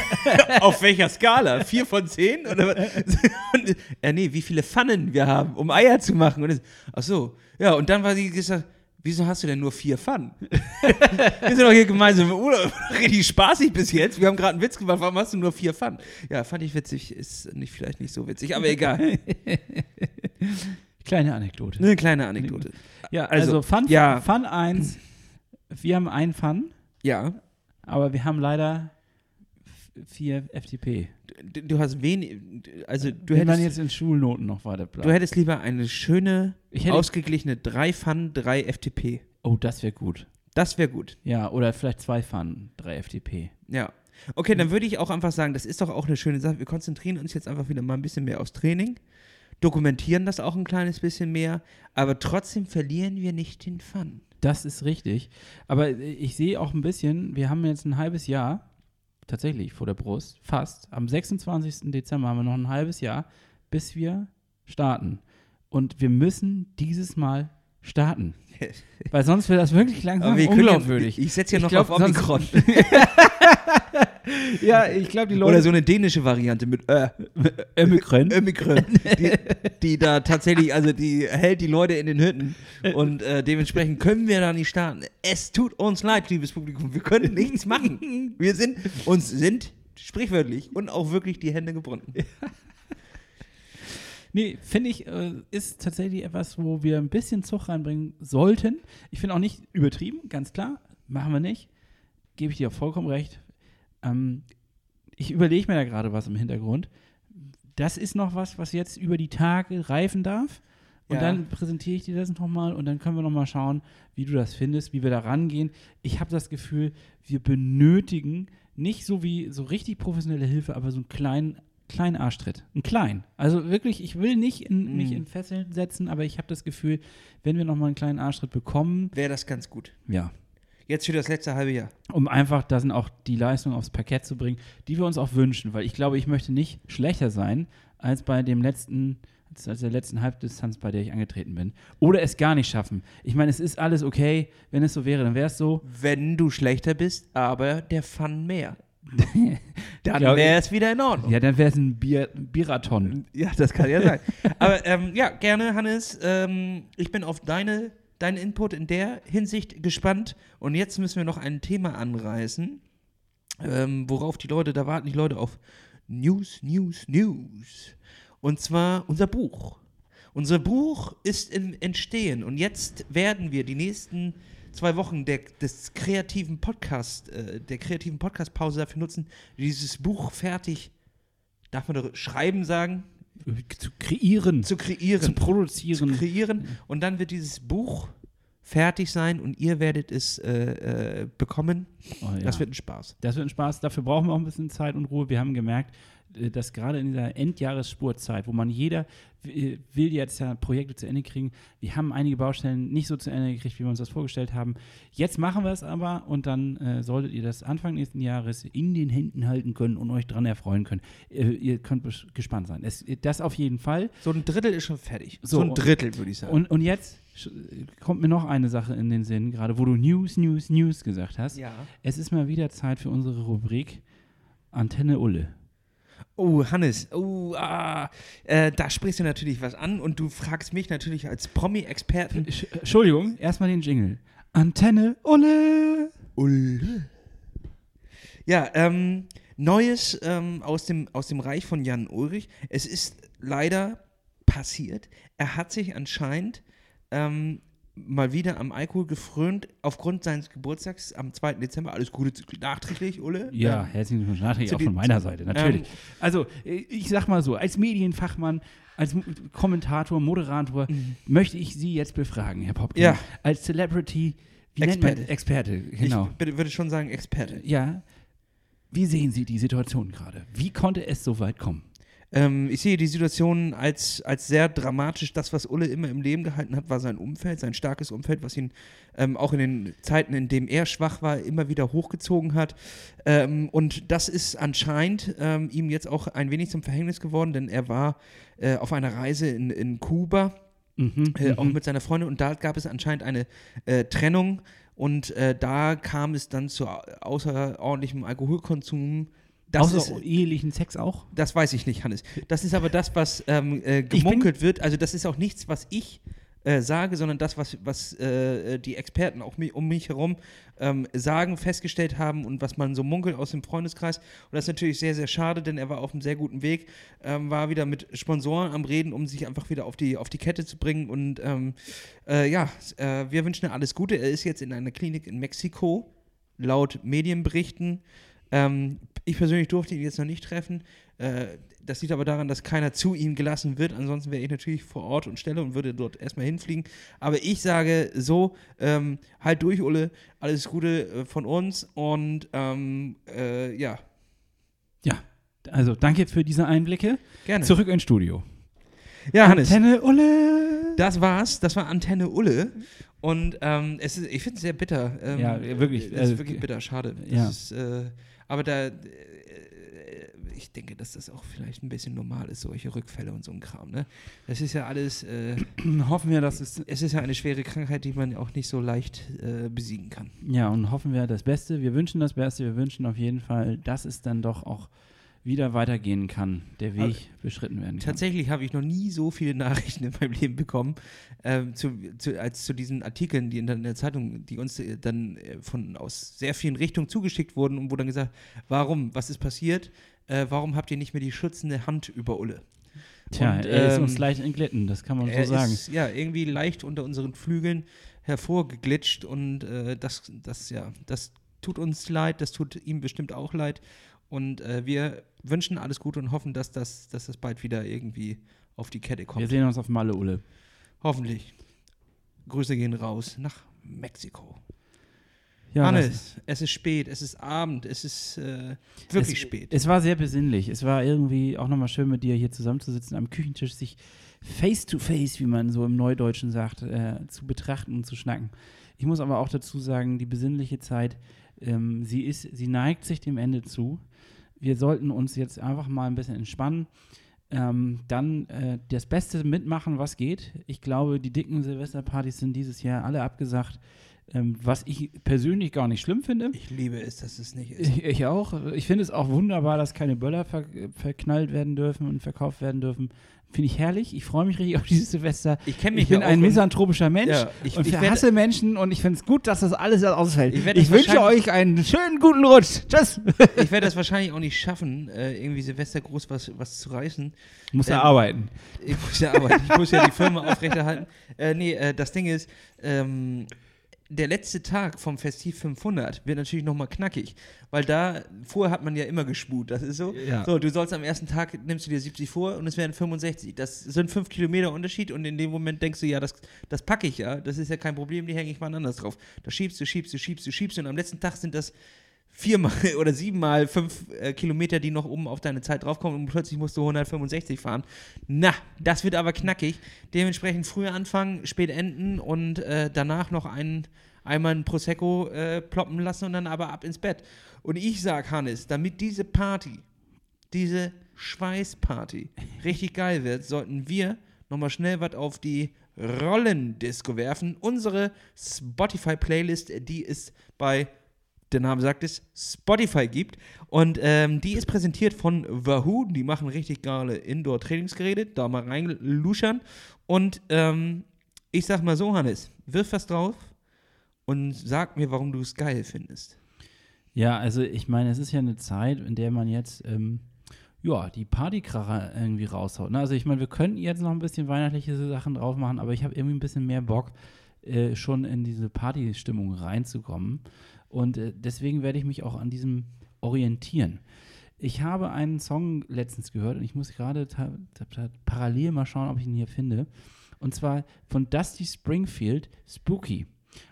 Speaker 1: Auf welcher Skala? 4 von 10? Oder was? und, äh, nee, wie viele Pfannen wir haben, um Eier zu machen. Und das, ach so, ja, und dann war sie gesagt, wieso hast du denn nur vier Pfannen? wir sind doch hier gemeinsam im Urlaub, richtig spaßig bis jetzt. Wir haben gerade einen Witz gemacht, warum hast du nur vier Pfannen? Ja, fand ich witzig, ist nicht, vielleicht nicht so witzig, aber egal.
Speaker 4: Kleine Anekdote.
Speaker 1: Eine kleine Anekdote.
Speaker 4: Ja,
Speaker 1: Also,
Speaker 4: also, Fun,
Speaker 1: ja.
Speaker 4: Fun 1. Wir haben einen Fun,
Speaker 1: Ja,
Speaker 4: aber wir haben leider vier FTP.
Speaker 1: du, du hast wenig, also du
Speaker 4: Wenn man
Speaker 1: hättest,
Speaker 4: jetzt in Schulnoten noch weiter bleibt.
Speaker 1: du hättest lieber eine schöne, ausgeglichene drei Pfannen, drei FTP.
Speaker 4: oh, das wäre gut.
Speaker 1: Das wäre gut.
Speaker 4: Ja, oder vielleicht zwei Fun, drei FTP.
Speaker 1: Ja. Okay, dann würde ich auch einfach sagen, das ist doch auch eine schöne Sache. Wir konzentrieren uns jetzt einfach wieder mal ein bisschen mehr aufs Training, dokumentieren das auch ein kleines bisschen mehr, aber trotzdem verlieren wir nicht den Fun.
Speaker 4: Das ist richtig. Aber ich sehe auch ein bisschen, wir haben jetzt ein halbes Jahr, tatsächlich vor der Brust, fast. Am 26. Dezember haben wir noch ein halbes Jahr, bis wir starten. Und wir müssen dieses Mal starten. Weil sonst wird das wirklich langsam
Speaker 1: wir können ja-
Speaker 4: unglaubwürdig.
Speaker 1: ich setze ja noch
Speaker 4: glaub,
Speaker 1: auf Omikron.
Speaker 4: ja, ich glaube, die Leute.
Speaker 1: Oder so eine dänische Variante mit äh,
Speaker 4: Omikron.
Speaker 1: Omikron, die, die da tatsächlich, also die hält die Leute in den Hütten und äh, dementsprechend können wir da nicht starten. Es tut uns leid, liebes Publikum, wir können nichts machen. Wir sind, uns sind sprichwörtlich und auch wirklich die Hände gebunden.
Speaker 4: Nee, finde ich, äh, ist tatsächlich etwas, wo wir ein bisschen Zug reinbringen sollten. Ich finde auch nicht übertrieben, ganz klar. Machen wir nicht. Gebe ich dir auch vollkommen recht. Ähm, ich überlege mir da gerade was im Hintergrund. Das ist noch was, was jetzt über die Tage reifen darf. Und
Speaker 1: Ja.
Speaker 4: dann präsentiere ich dir das nochmal und dann können wir nochmal schauen, wie du das findest, wie wir da rangehen. Ich habe das Gefühl, wir benötigen nicht so wie so richtig professionelle Hilfe, aber so einen kleinen, kleinen Arschtritt. Einen kleinen. Also wirklich, ich will nicht in, mich
Speaker 1: Mhm.
Speaker 4: in Fesseln setzen, aber ich habe das Gefühl, wenn wir nochmal einen kleinen Arschtritt bekommen,
Speaker 1: Wäre das ganz gut.
Speaker 4: ja,
Speaker 1: Jetzt für das letzte halbe Jahr.
Speaker 4: um einfach da sind auch die Leistungen aufs Parkett zu bringen, die wir uns auch wünschen, weil ich glaube, ich möchte nicht schlechter sein als bei dem letzten, als, der letzten Halbdistanz, bei der ich angetreten bin. Oder es gar nicht schaffen. Ich meine, es ist alles okay. Wenn es so wäre, dann wäre es so.
Speaker 1: Wenn du schlechter bist, aber der Fun mehr. Dann wäre es wieder in Ordnung.
Speaker 4: Ja, dann wäre es ein Bier, Bierathon.
Speaker 1: Ja, das kann ja sein. Aber ähm, ja, gerne, Hannes. Ähm, ich bin auf deine, deinen Input in der Hinsicht gespannt. Und jetzt müssen wir noch ein Thema anreißen, ähm, worauf die Leute, da warten die Leute auf News, News, News. Und zwar unser Buch. Unser Buch ist im Entstehen und jetzt werden wir die nächsten zwei Wochen der, des kreativen Podcast, äh, der kreativen Podcast-Pause dafür nutzen, dieses Buch fertig, darf man da schreiben sagen,
Speaker 4: Zu kreieren,
Speaker 1: zu kreieren.
Speaker 4: zu produzieren.
Speaker 1: zu kreieren. Und dann wird dieses Buch fertig sein und ihr werdet es äh, äh, bekommen.
Speaker 4: Oh, ja.
Speaker 1: Das wird ein Spaß.
Speaker 4: Das wird ein Spaß. Dafür brauchen wir auch ein bisschen Zeit und Ruhe. Wir haben gemerkt, dass gerade in dieser Endjahresspurzeit, wo man jeder äh, will jetzt ja Projekte zu Ende kriegen, wir haben einige Baustellen nicht so zu Ende gekriegt, wie wir uns das vorgestellt haben. Jetzt machen wir es aber und dann äh, solltet ihr das Anfang nächsten Jahres in den Händen halten können und euch dran erfreuen können. Äh, ihr könnt gespannt sein. Es, das auf jeden Fall.
Speaker 1: So ein Drittel ist schon fertig.
Speaker 4: So,
Speaker 1: So, ein Drittel, würde ich sagen.
Speaker 4: Und, und jetzt kommt mir noch eine Sache in den Sinn, gerade wo du News, News, News gesagt hast.
Speaker 1: ja.
Speaker 4: Es ist mal wieder Zeit für unsere Rubrik Antenne Ulle.
Speaker 1: Oh, Hannes, oh, ah, äh, da sprichst du natürlich was an und du fragst mich natürlich als Promi-Experten.
Speaker 4: Sch- Entschuldigung, erstmal den Jingle. Antenne Ulle.
Speaker 1: Ulle. Ja, ähm, Neues ähm, aus, dem, aus dem Reich von Jan Ulrich. Es ist leider passiert. Er hat sich anscheinend ähm, mal wieder am Alkohol gefrönt, aufgrund seines Geburtstags am 2. Dezember. Alles Gute nachträglich, Ulle.
Speaker 4: Ja,
Speaker 1: Ähm,
Speaker 4: herzlichen Glückwunsch nachträglich auch von meiner Seite, natürlich.
Speaker 1: Ähm,
Speaker 4: also, äh, ich sag mal so, als Medienfachmann, als Kommentator, Moderator, möchte ich Sie jetzt befragen, Herr Popkin.
Speaker 1: Mhm. Ja.
Speaker 4: Als Celebrity, wie nennt man
Speaker 1: Experte.
Speaker 4: Experte, genau.
Speaker 1: Ich bitte- würde schon sagen Experte.
Speaker 4: ja. Wie sehen Sie die Situation gerade? Wie konnte es so weit kommen?
Speaker 1: Ähm, ich sehe die Situation als, als sehr dramatisch. Das, was Ulle immer im Leben gehalten hat, war sein Umfeld, sein starkes Umfeld, was ihn ähm, auch in den Zeiten, in denen er schwach war, immer wieder hochgezogen hat. Ähm, und das ist anscheinend ähm, ihm jetzt auch ein wenig zum Verhängnis geworden, denn er war äh, auf einer Reise in, in Kuba,
Speaker 4: Mhm,
Speaker 1: äh, auch
Speaker 4: mhm.
Speaker 1: mit seiner Freundin, und da gab es anscheinend eine äh, Trennung. Und äh, da kam es dann zu au- außerordentlichem Alkoholkonsum. Das ist,
Speaker 4: Außer ehelichen Sex auch?
Speaker 1: das weiß ich nicht, Hannes. Das ist aber das, was ähm, äh, gemunkelt wird. Also das ist auch nichts, was ich äh, sage, sondern das, was, was äh, die Experten auch mi um mich herum ähm, sagen, festgestellt haben und was man so munkelt aus dem Freundeskreis. Und das ist natürlich sehr, sehr schade, denn er war auf einem sehr guten Weg, ähm, war wieder mit Sponsoren am Reden, um sich einfach wieder auf die, auf die Kette zu bringen. Und ähm, äh, ja, äh, wir wünschen ihm alles Gute. Er ist jetzt in einer Klinik in Mexiko, laut Medienberichten. Ähm, ich persönlich durfte ihn jetzt noch nicht treffen. Äh, das liegt aber daran, dass keiner zu ihm gelassen wird. Ansonsten wäre ich natürlich vor Ort und Stelle und würde dort erstmal hinfliegen. Aber ich sage so, ähm, halt durch, Ulle. Alles Gute äh, von uns und ähm, äh, ja,
Speaker 4: Ja. Also, danke für diese Einblicke.
Speaker 1: gerne.
Speaker 4: Zurück ins Studio.
Speaker 1: ja, Hannes.
Speaker 4: Antenne Ulle.
Speaker 1: Das war's. Das war Antenne Ulle. Und ähm, es ist, ich finde es sehr bitter. Ähm,
Speaker 4: Ja, wirklich,
Speaker 1: Es ist
Speaker 4: also,
Speaker 1: wirklich bitter, schade.
Speaker 4: Ja.
Speaker 1: Ist, äh, aber da, äh, ich denke, dass das auch vielleicht ein bisschen normal ist, solche Rückfälle und so ein Kram. Ne? Das ist ja alles, äh,
Speaker 4: Hoffen wir, dass es
Speaker 1: es ist ja eine schwere Krankheit, die man auch nicht so leicht äh, besiegen kann.
Speaker 4: Ja, und hoffen wir das Beste. Wir wünschen das Beste. Wir wünschen auf jeden Fall, dass es dann doch auch wieder weitergehen kann, der Weg
Speaker 1: Also,
Speaker 4: beschritten werden kann.
Speaker 1: Tatsächlich habe ich noch nie so viele Nachrichten in meinem Leben bekommen, ähm, zu, zu, als zu diesen Artikeln, die in der, in der Zeitung, die uns äh, dann äh, von aus sehr vielen Richtungen zugeschickt wurden und wo dann gesagt, warum, was ist passiert, äh, warum habt ihr nicht mehr die schützende Hand über Ulle?
Speaker 4: Tja,
Speaker 1: und,
Speaker 4: er ist
Speaker 1: ähm,
Speaker 4: uns leicht entglitten, das kann man so sagen.
Speaker 1: ist ja irgendwie leicht unter unseren Flügeln hervorgeglitscht und äh, das, das, ja, das tut uns leid, das tut ihm bestimmt auch leid. Und äh, wir wünschen alles Gute und hoffen, dass das, dass das bald wieder irgendwie auf die Kette
Speaker 4: Wir
Speaker 1: kommt.
Speaker 4: sehen uns auf Malle, Ulle.
Speaker 1: Hoffentlich. Grüße gehen raus nach Mexiko.
Speaker 4: Ja,
Speaker 1: Hannes, es ist spät, es ist Abend, es ist äh, wirklich
Speaker 4: es,
Speaker 1: spät.
Speaker 4: Es war sehr besinnlich. Es war irgendwie auch nochmal schön, mit dir hier zusammenzusitzen, am Küchentisch sich face to face, wie man so im Neudeutschen sagt, äh, zu betrachten und zu schnacken. Ich muss aber auch dazu sagen, die besinnliche Zeit, ähm, sie ist, sie neigt sich dem Ende zu. Wir sollten uns jetzt einfach mal ein bisschen entspannen. Ähm, dann äh, das Beste mitmachen, was geht. Ich glaube, die dicken Silvesterpartys sind dieses Jahr alle abgesagt. Ähm, was ich persönlich gar nicht schlimm finde.
Speaker 1: Ich liebe es, dass es nicht ist.
Speaker 4: Ich, ich auch. Ich finde es auch wunderbar, dass keine Böller ver verknallt werden dürfen und verkauft werden dürfen. Finde ich herrlich. Ich freue mich richtig auf dieses Silvester.
Speaker 1: Ich kenn mich
Speaker 4: Ich bin
Speaker 1: ja
Speaker 4: ein misanthropischer Mensch
Speaker 1: Ja, ich-
Speaker 4: und
Speaker 1: ich werd-
Speaker 4: verhasse Menschen und ich finde es gut, dass das alles ausfällt.
Speaker 1: Ich
Speaker 4: Ich, wünsche euch einen schönen guten Rutsch. Tschüss.
Speaker 1: Ich werde das wahrscheinlich auch nicht schaffen, äh, irgendwie Silvester groß was, was zu reißen.
Speaker 4: Muss ja
Speaker 1: Ähm,
Speaker 4: arbeiten.
Speaker 1: Ich muss ja arbeiten, ich muss ja die Firma aufrechterhalten. Äh, nee, äh, das Ding ist, ähm, der letzte Tag vom Festiv 500 wird natürlich nochmal knackig, weil da, vorher hat man ja immer gesput, das ist so.
Speaker 4: Ja.
Speaker 1: So, du sollst am ersten Tag, nimmst du dir 70 vor und es werden 65. Das sind 5 Kilometer Unterschied und in dem Moment denkst du, ja, das, das packe ich ja, das ist ja kein Problem, die hänge ich mal anders drauf. Da schiebst du, schiebst du, schiebst du, schiebst du und am letzten Tag sind das viermal oder siebenmal fünf äh, Kilometer, die noch oben auf deine Zeit draufkommen und plötzlich musst du 165 fahren. Na, das wird aber knackig. Dementsprechend früher anfangen, spät enden und äh, danach noch einen, einmal ein Prosecco äh, ploppen lassen und dann aber ab ins Bett. Und ich sag, Hannes, damit diese Party, diese Schweißparty richtig geil wird, sollten wir nochmal schnell was auf die Rollendisco werfen. Unsere Spotify-Playlist, die ist bei der Name sagt es, Spotify gibt. Und ähm, die ist präsentiert von Wahoo. Die machen richtig geile Indoor-Trainingsgeräte. Da mal reinluschern. Und ähm, ich sag mal so, Hannes, wirf was drauf und sag mir, warum du es geil findest.
Speaker 4: Ja, also ich meine, es ist ja eine Zeit, in der man jetzt ähm, ja, die Partykracher irgendwie raushaut. Ne? Also ich meine, wir könnten jetzt noch ein bisschen weihnachtliche Sachen drauf machen, aber ich habe irgendwie ein bisschen mehr Bock, äh, schon in diese Partystimmung reinzukommen. Und äh, deswegen werde ich mich auch an diesem orientieren. Ich habe einen Song letztens gehört und ich muss gerade parallel mal schauen, ob ich ihn hier finde. Und zwar von Dusty Springfield, Spooky.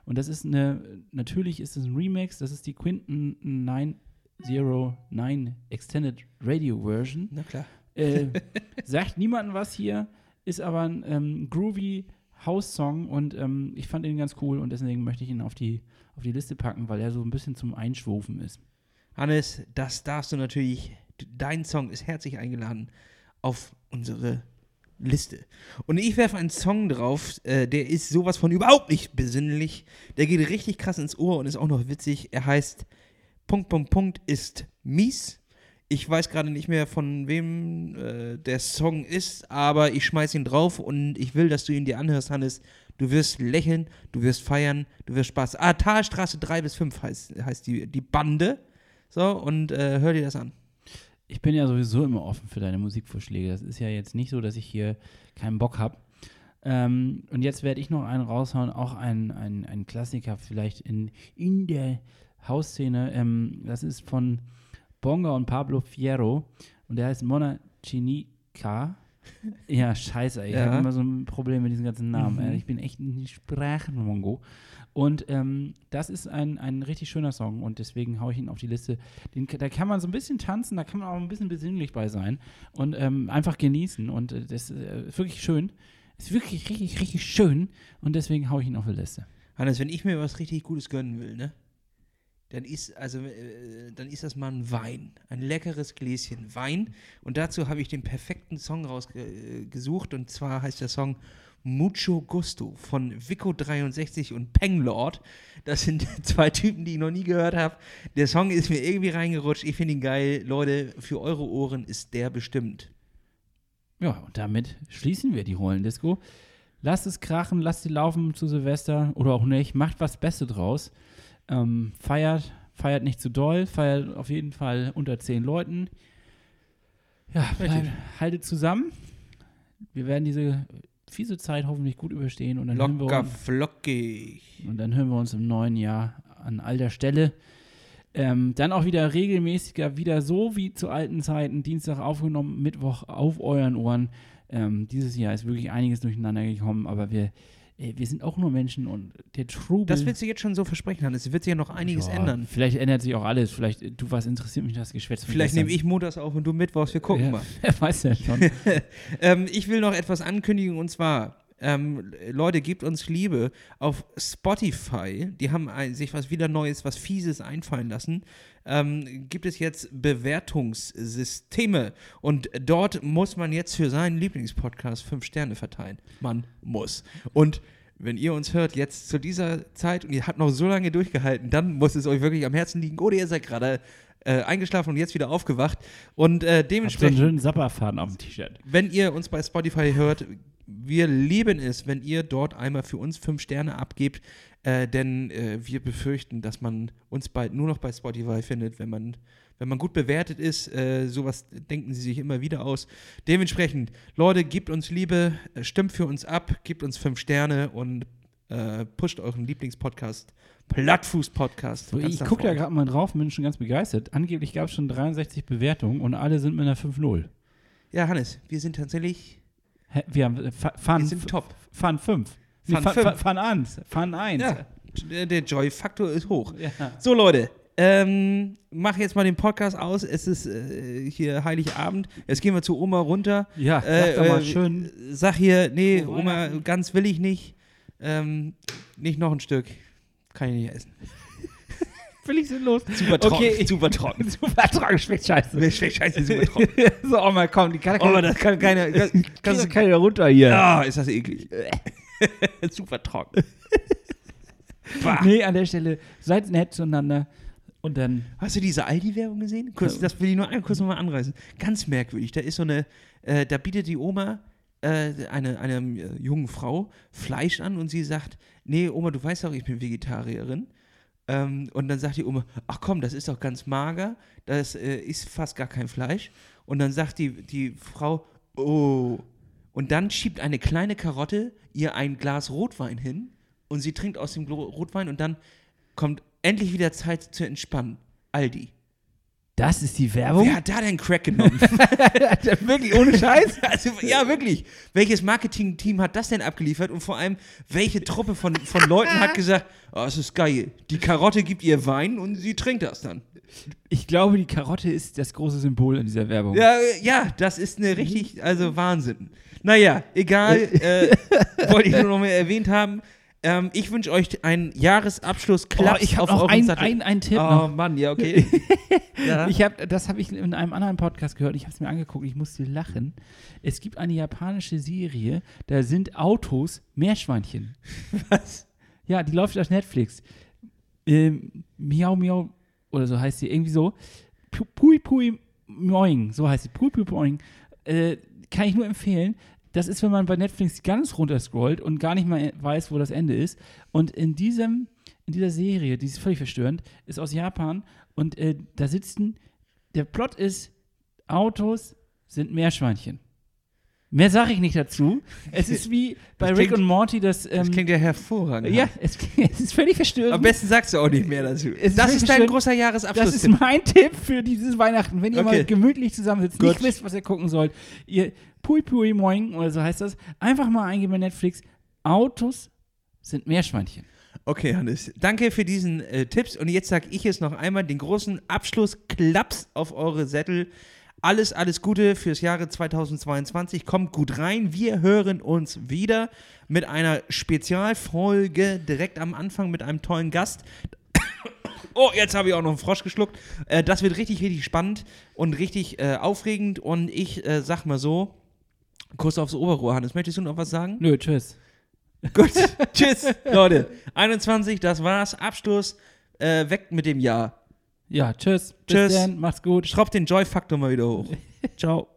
Speaker 4: Und das ist eine, natürlich ist es ein Remix, das ist die Quinton 909 Extended Radio Version.
Speaker 1: Na klar.
Speaker 4: Äh, sagt niemandem was hier, ist aber ein ähm, groovy House-Song und ähm, ich fand ihn ganz cool und deswegen möchte ich ihn auf die, auf die Liste packen, weil er so ein bisschen zum Einschwufen ist.
Speaker 1: Hannes, das darfst du natürlich. Dein Song ist herzlich eingeladen auf unsere Liste. Und ich werfe einen Song drauf, äh, der ist sowas von überhaupt nicht besinnlich. Der geht richtig krass ins Ohr und ist auch noch witzig. Er heißt Punkt, Punkt, Punkt ist mies. Ich weiß gerade nicht mehr, von wem äh, der Song ist, aber ich schmeiß ihn drauf und ich will, dass du ihn dir anhörst, Hannes. Du wirst lächeln, du wirst feiern, du wirst Spaß. Ah, Talstraße 3 bis 5 heißt, heißt die, die Bande. So, und äh, hör dir das an.
Speaker 4: Ich bin ja sowieso immer offen für deine Musikvorschläge. Das ist ja jetzt nicht so, dass ich hier keinen Bock habe. Ähm, und jetzt werde ich noch einen raushauen, auch ein, Klassiker vielleicht in, in der Hausszene. Ähm, das ist von Bonga und Pablo Fierro und der heißt Mona Chinica. Ja, scheiße, ey. ich
Speaker 1: Ja.
Speaker 4: habe immer so ein Problem mit diesen ganzen Namen.
Speaker 1: Mhm.
Speaker 4: Ich bin echt ein Sprachenmongo. Und ähm, das ist ein, ein richtig schöner Song und deswegen haue ich ihn auf die Liste. Den, da kann man so ein bisschen tanzen, da kann man auch ein bisschen besinnlich bei sein und ähm, einfach genießen. Und äh, das äh, ist wirklich schön. Ist wirklich richtig, richtig schön und deswegen haue ich ihn auf die Liste.
Speaker 1: Hannes, wenn ich mir was richtig Gutes gönnen will, ne? Dann ist, also, äh, dann ist das mal ein Wein. Ein leckeres Gläschen Wein. Und dazu habe ich den perfekten Song rausgesucht. Und zwar heißt der Song Mucho Gusto von Vico63 und Penglord. Das sind zwei Typen, die ich noch nie gehört habe. Der Song ist mir irgendwie reingerutscht. Ich finde ihn geil. Leute, für eure Ohren ist der bestimmt.
Speaker 4: Ja, und damit schließen wir die Rollendisco. Lasst es krachen, lasst sie laufen zu Silvester oder auch nicht. Macht was Beste draus. Ähm, feiert, feiert nicht zu doll, feiert auf jeden Fall unter zehn Leuten. Ja, bleibt, haltet zusammen. Wir werden diese fiese Zeit hoffentlich gut überstehen und dann, hören wir
Speaker 1: Locker
Speaker 4: uns,
Speaker 1: flockig.
Speaker 4: und dann hören wir uns im neuen Jahr an alter Stelle. Ähm, dann auch wieder regelmäßiger, wieder so wie zu alten Zeiten, Dienstag aufgenommen, Mittwoch auf euren Ohren. Ähm, dieses Jahr ist wirklich einiges durcheinander gekommen, aber wir, äh, wir sind auch nur Menschen und der Trubel.
Speaker 1: Das willst du jetzt schon so versprechen, Hannes. Es wird sich ja noch einiges
Speaker 4: Ja,
Speaker 1: ändern.
Speaker 4: Vielleicht ändert sich auch alles. Vielleicht, du, was interessiert mich das Geschwätz?
Speaker 1: Vielleicht nehme ich montags auf und du mittwochs. Wir gucken
Speaker 4: ja,
Speaker 1: mal.
Speaker 4: Wer weiß ja schon.
Speaker 1: Ähm, ich will noch etwas ankündigen und zwar ähm, Leute, gebt uns Liebe. Auf Spotify, die haben ein, sich was wieder Neues, was Fieses einfallen lassen, ähm, gibt es jetzt Bewertungssysteme. Und dort muss man jetzt für seinen Lieblingspodcast fünf Sterne verteilen. Man muss. Und wenn ihr uns hört, jetzt zu dieser Zeit und ihr habt noch so lange durchgehalten, dann muss es euch wirklich am Herzen liegen. Oder ihr seid gerade äh, eingeschlafen und jetzt wieder aufgewacht. Und äh,
Speaker 4: Hab so einen
Speaker 1: dementsprechend,
Speaker 4: schönen Sapperfaden auf dem T-Shirt.
Speaker 1: wenn ihr uns bei Spotify hört, wir lieben es, wenn ihr dort einmal für uns fünf Sterne abgebt, äh, denn äh, wir befürchten, dass man uns bald nur noch bei Spotify findet, wenn man, wenn man gut bewertet ist. Äh, sowas denken sie sich immer wieder aus. Dementsprechend, Leute, gebt uns Liebe, äh, stimmt für uns ab, gebt uns fünf Sterne und äh, pusht euren Lieblingspodcast, Plattfuß-Podcast.
Speaker 4: So, ich gucke da gerade mal drauf, bin schon ganz begeistert. Angeblich gab es schon 63 Bewertungen und alle sind mit einer 5-0.
Speaker 1: Ja, Hannes, wir sind tatsächlich,
Speaker 4: Wir haben äh, Fun,
Speaker 1: wir sind top.
Speaker 4: Fun 5. Nee,
Speaker 1: Fun
Speaker 4: Fun,
Speaker 1: fünf.
Speaker 4: Fun, Fun 1. Fun 1.
Speaker 1: Ja, der- Joy-Faktor ist hoch.
Speaker 4: Ja.
Speaker 1: So, Leute, ähm, mach jetzt mal den Podcast aus. Es ist äh, hier Heiligabend. Jetzt gehen wir zu Oma runter.
Speaker 4: Ja, sag
Speaker 1: Äh,
Speaker 4: doch mal
Speaker 1: äh,
Speaker 4: schön.
Speaker 1: Sag hier, nee, Oma,
Speaker 4: Weihnachten.
Speaker 1: ganz will ich nicht. Ähm, nicht noch ein Stück. Kann ich nicht essen.
Speaker 4: Völlig sinnlos.
Speaker 1: Super
Speaker 4: Okay, ich-
Speaker 1: super trocken.
Speaker 4: Super trocken, schmeckt scheiße.
Speaker 1: Schmeckt scheiße, super trocken.
Speaker 4: so, Oma, komm, die kann
Speaker 1: Oh, das kann keiner. Das,
Speaker 4: kannst du
Speaker 1: du,
Speaker 4: keine runter hier.
Speaker 1: ah, ist das eklig. super trocken. Bah.
Speaker 4: Nee, an der Stelle, seid nett zueinander und dann.
Speaker 1: Hast du diese Aldi-Werbung gesehen? Kurz, das will ich nur kurz nochmal anreißen. Ganz merkwürdig. Da ist so eine, äh, da bietet die Oma äh, eine, einer äh, jungen Frau Fleisch an und sie sagt, nee, Oma, du weißt doch, ich bin Vegetarierin. Ähm, und dann sagt die Oma, ach komm, das ist doch ganz mager, das äh, ist fast gar kein Fleisch. Und dann sagt die, die Frau, oh. Und dann schiebt eine kleine Karotte ihr ein Glas Rotwein hin und sie trinkt aus dem Rotwein und dann kommt endlich wieder Zeit zu entspannen. Aldi.
Speaker 4: Das ist die Werbung?
Speaker 1: Wer hat da denn Crack genommen?
Speaker 4: Wirklich, ohne Scheiß?
Speaker 1: also, ja, wirklich. Welches Marketing-Team hat das denn abgeliefert? Und vor allem, welche Truppe von, von Leuten hat gesagt, oh, das ist geil. Die Karotte gibt ihr Wein und sie trinkt das dann.
Speaker 4: Ich glaube, die Karotte ist das große Symbol in dieser Werbung.
Speaker 1: Ja, ja, das ist eine richtig, also Wahnsinn. Naja, egal, äh, wollte ich nur noch mal erwähnt haben. Ähm, ich wünsche euch einen Jahresabschluss
Speaker 4: Oh,
Speaker 1: Klaps
Speaker 4: ich habe
Speaker 1: euren
Speaker 4: einen ein, ein Tipp
Speaker 1: oh
Speaker 4: noch.
Speaker 1: Mann, ja, okay. ja.
Speaker 4: Ich hab, das habe ich in einem anderen Podcast gehört. Ich habe es mir angeguckt. Ich musste lachen. Es gibt eine japanische Serie, da sind Autos Meerschweinchen.
Speaker 1: Was?
Speaker 4: Ja, die läuft auf Netflix. Ähm, Miau Miau oder so heißt sie. Irgendwie so. Pu- Pui Pui Moing, so heißt sie. Pui Pui Moing. Äh, kann ich nur empfehlen. Das ist, wenn man bei Netflix ganz runter scrollt und gar nicht mal weiß, wo das Ende ist. Und in diesem, in dieser Serie, die ist völlig verstörend, ist aus Japan und äh, da sitzen, der Plot ist, Autos sind Meerschweinchen. Mehr sage ich nicht dazu. Es ist wie bei
Speaker 1: Das
Speaker 4: Rick
Speaker 1: klingt-
Speaker 4: und Morty, das, ähm,
Speaker 1: Das klingt ja hervorragend.
Speaker 4: ja, es, es ist völlig verstörend.
Speaker 1: Am besten sagst du auch nicht mehr dazu.
Speaker 4: Es ist
Speaker 1: Das
Speaker 4: wirklich
Speaker 1: ist dein großer
Speaker 4: Das
Speaker 1: Jahresabschluss.
Speaker 4: ist mein Tipp für dieses Weihnachten. Wenn ihr
Speaker 1: Okay.
Speaker 4: mal gemütlich zusammensitzt,
Speaker 1: Gut.
Speaker 4: nicht wisst, was ihr gucken sollt, ihr Pui Pui Moing oder so heißt das, einfach mal eingeben bei Netflix. Autos sind Meerschweinchen.
Speaker 1: Okay, Hannes, danke für diesen äh, Tipps. Und jetzt sage ich es noch einmal, den großen Abschluss-Klaps auf eure Sättel. Alles, alles Gute fürs Jahre 2022. Kommt gut rein. Wir hören uns wieder mit einer Spezialfolge direkt am Anfang mit einem tollen Gast. Oh, jetzt habe ich auch noch einen Frosch geschluckt. Äh, das wird richtig, richtig spannend und richtig äh, aufregend. Und ich äh, sag mal so: Kuss aufs Oberrohr, Hannes. Möchtest du noch was sagen?
Speaker 4: Nö, tschüss.
Speaker 1: Gut, tschüss, Leute. 21, das war's. Abschluss. Äh, weg mit dem Jahr.
Speaker 4: Ja, tschüss.
Speaker 1: Tschüss.
Speaker 4: Bis dann. Macht's gut.
Speaker 1: Schraub den Joy-Faktor mal wieder hoch. Ciao.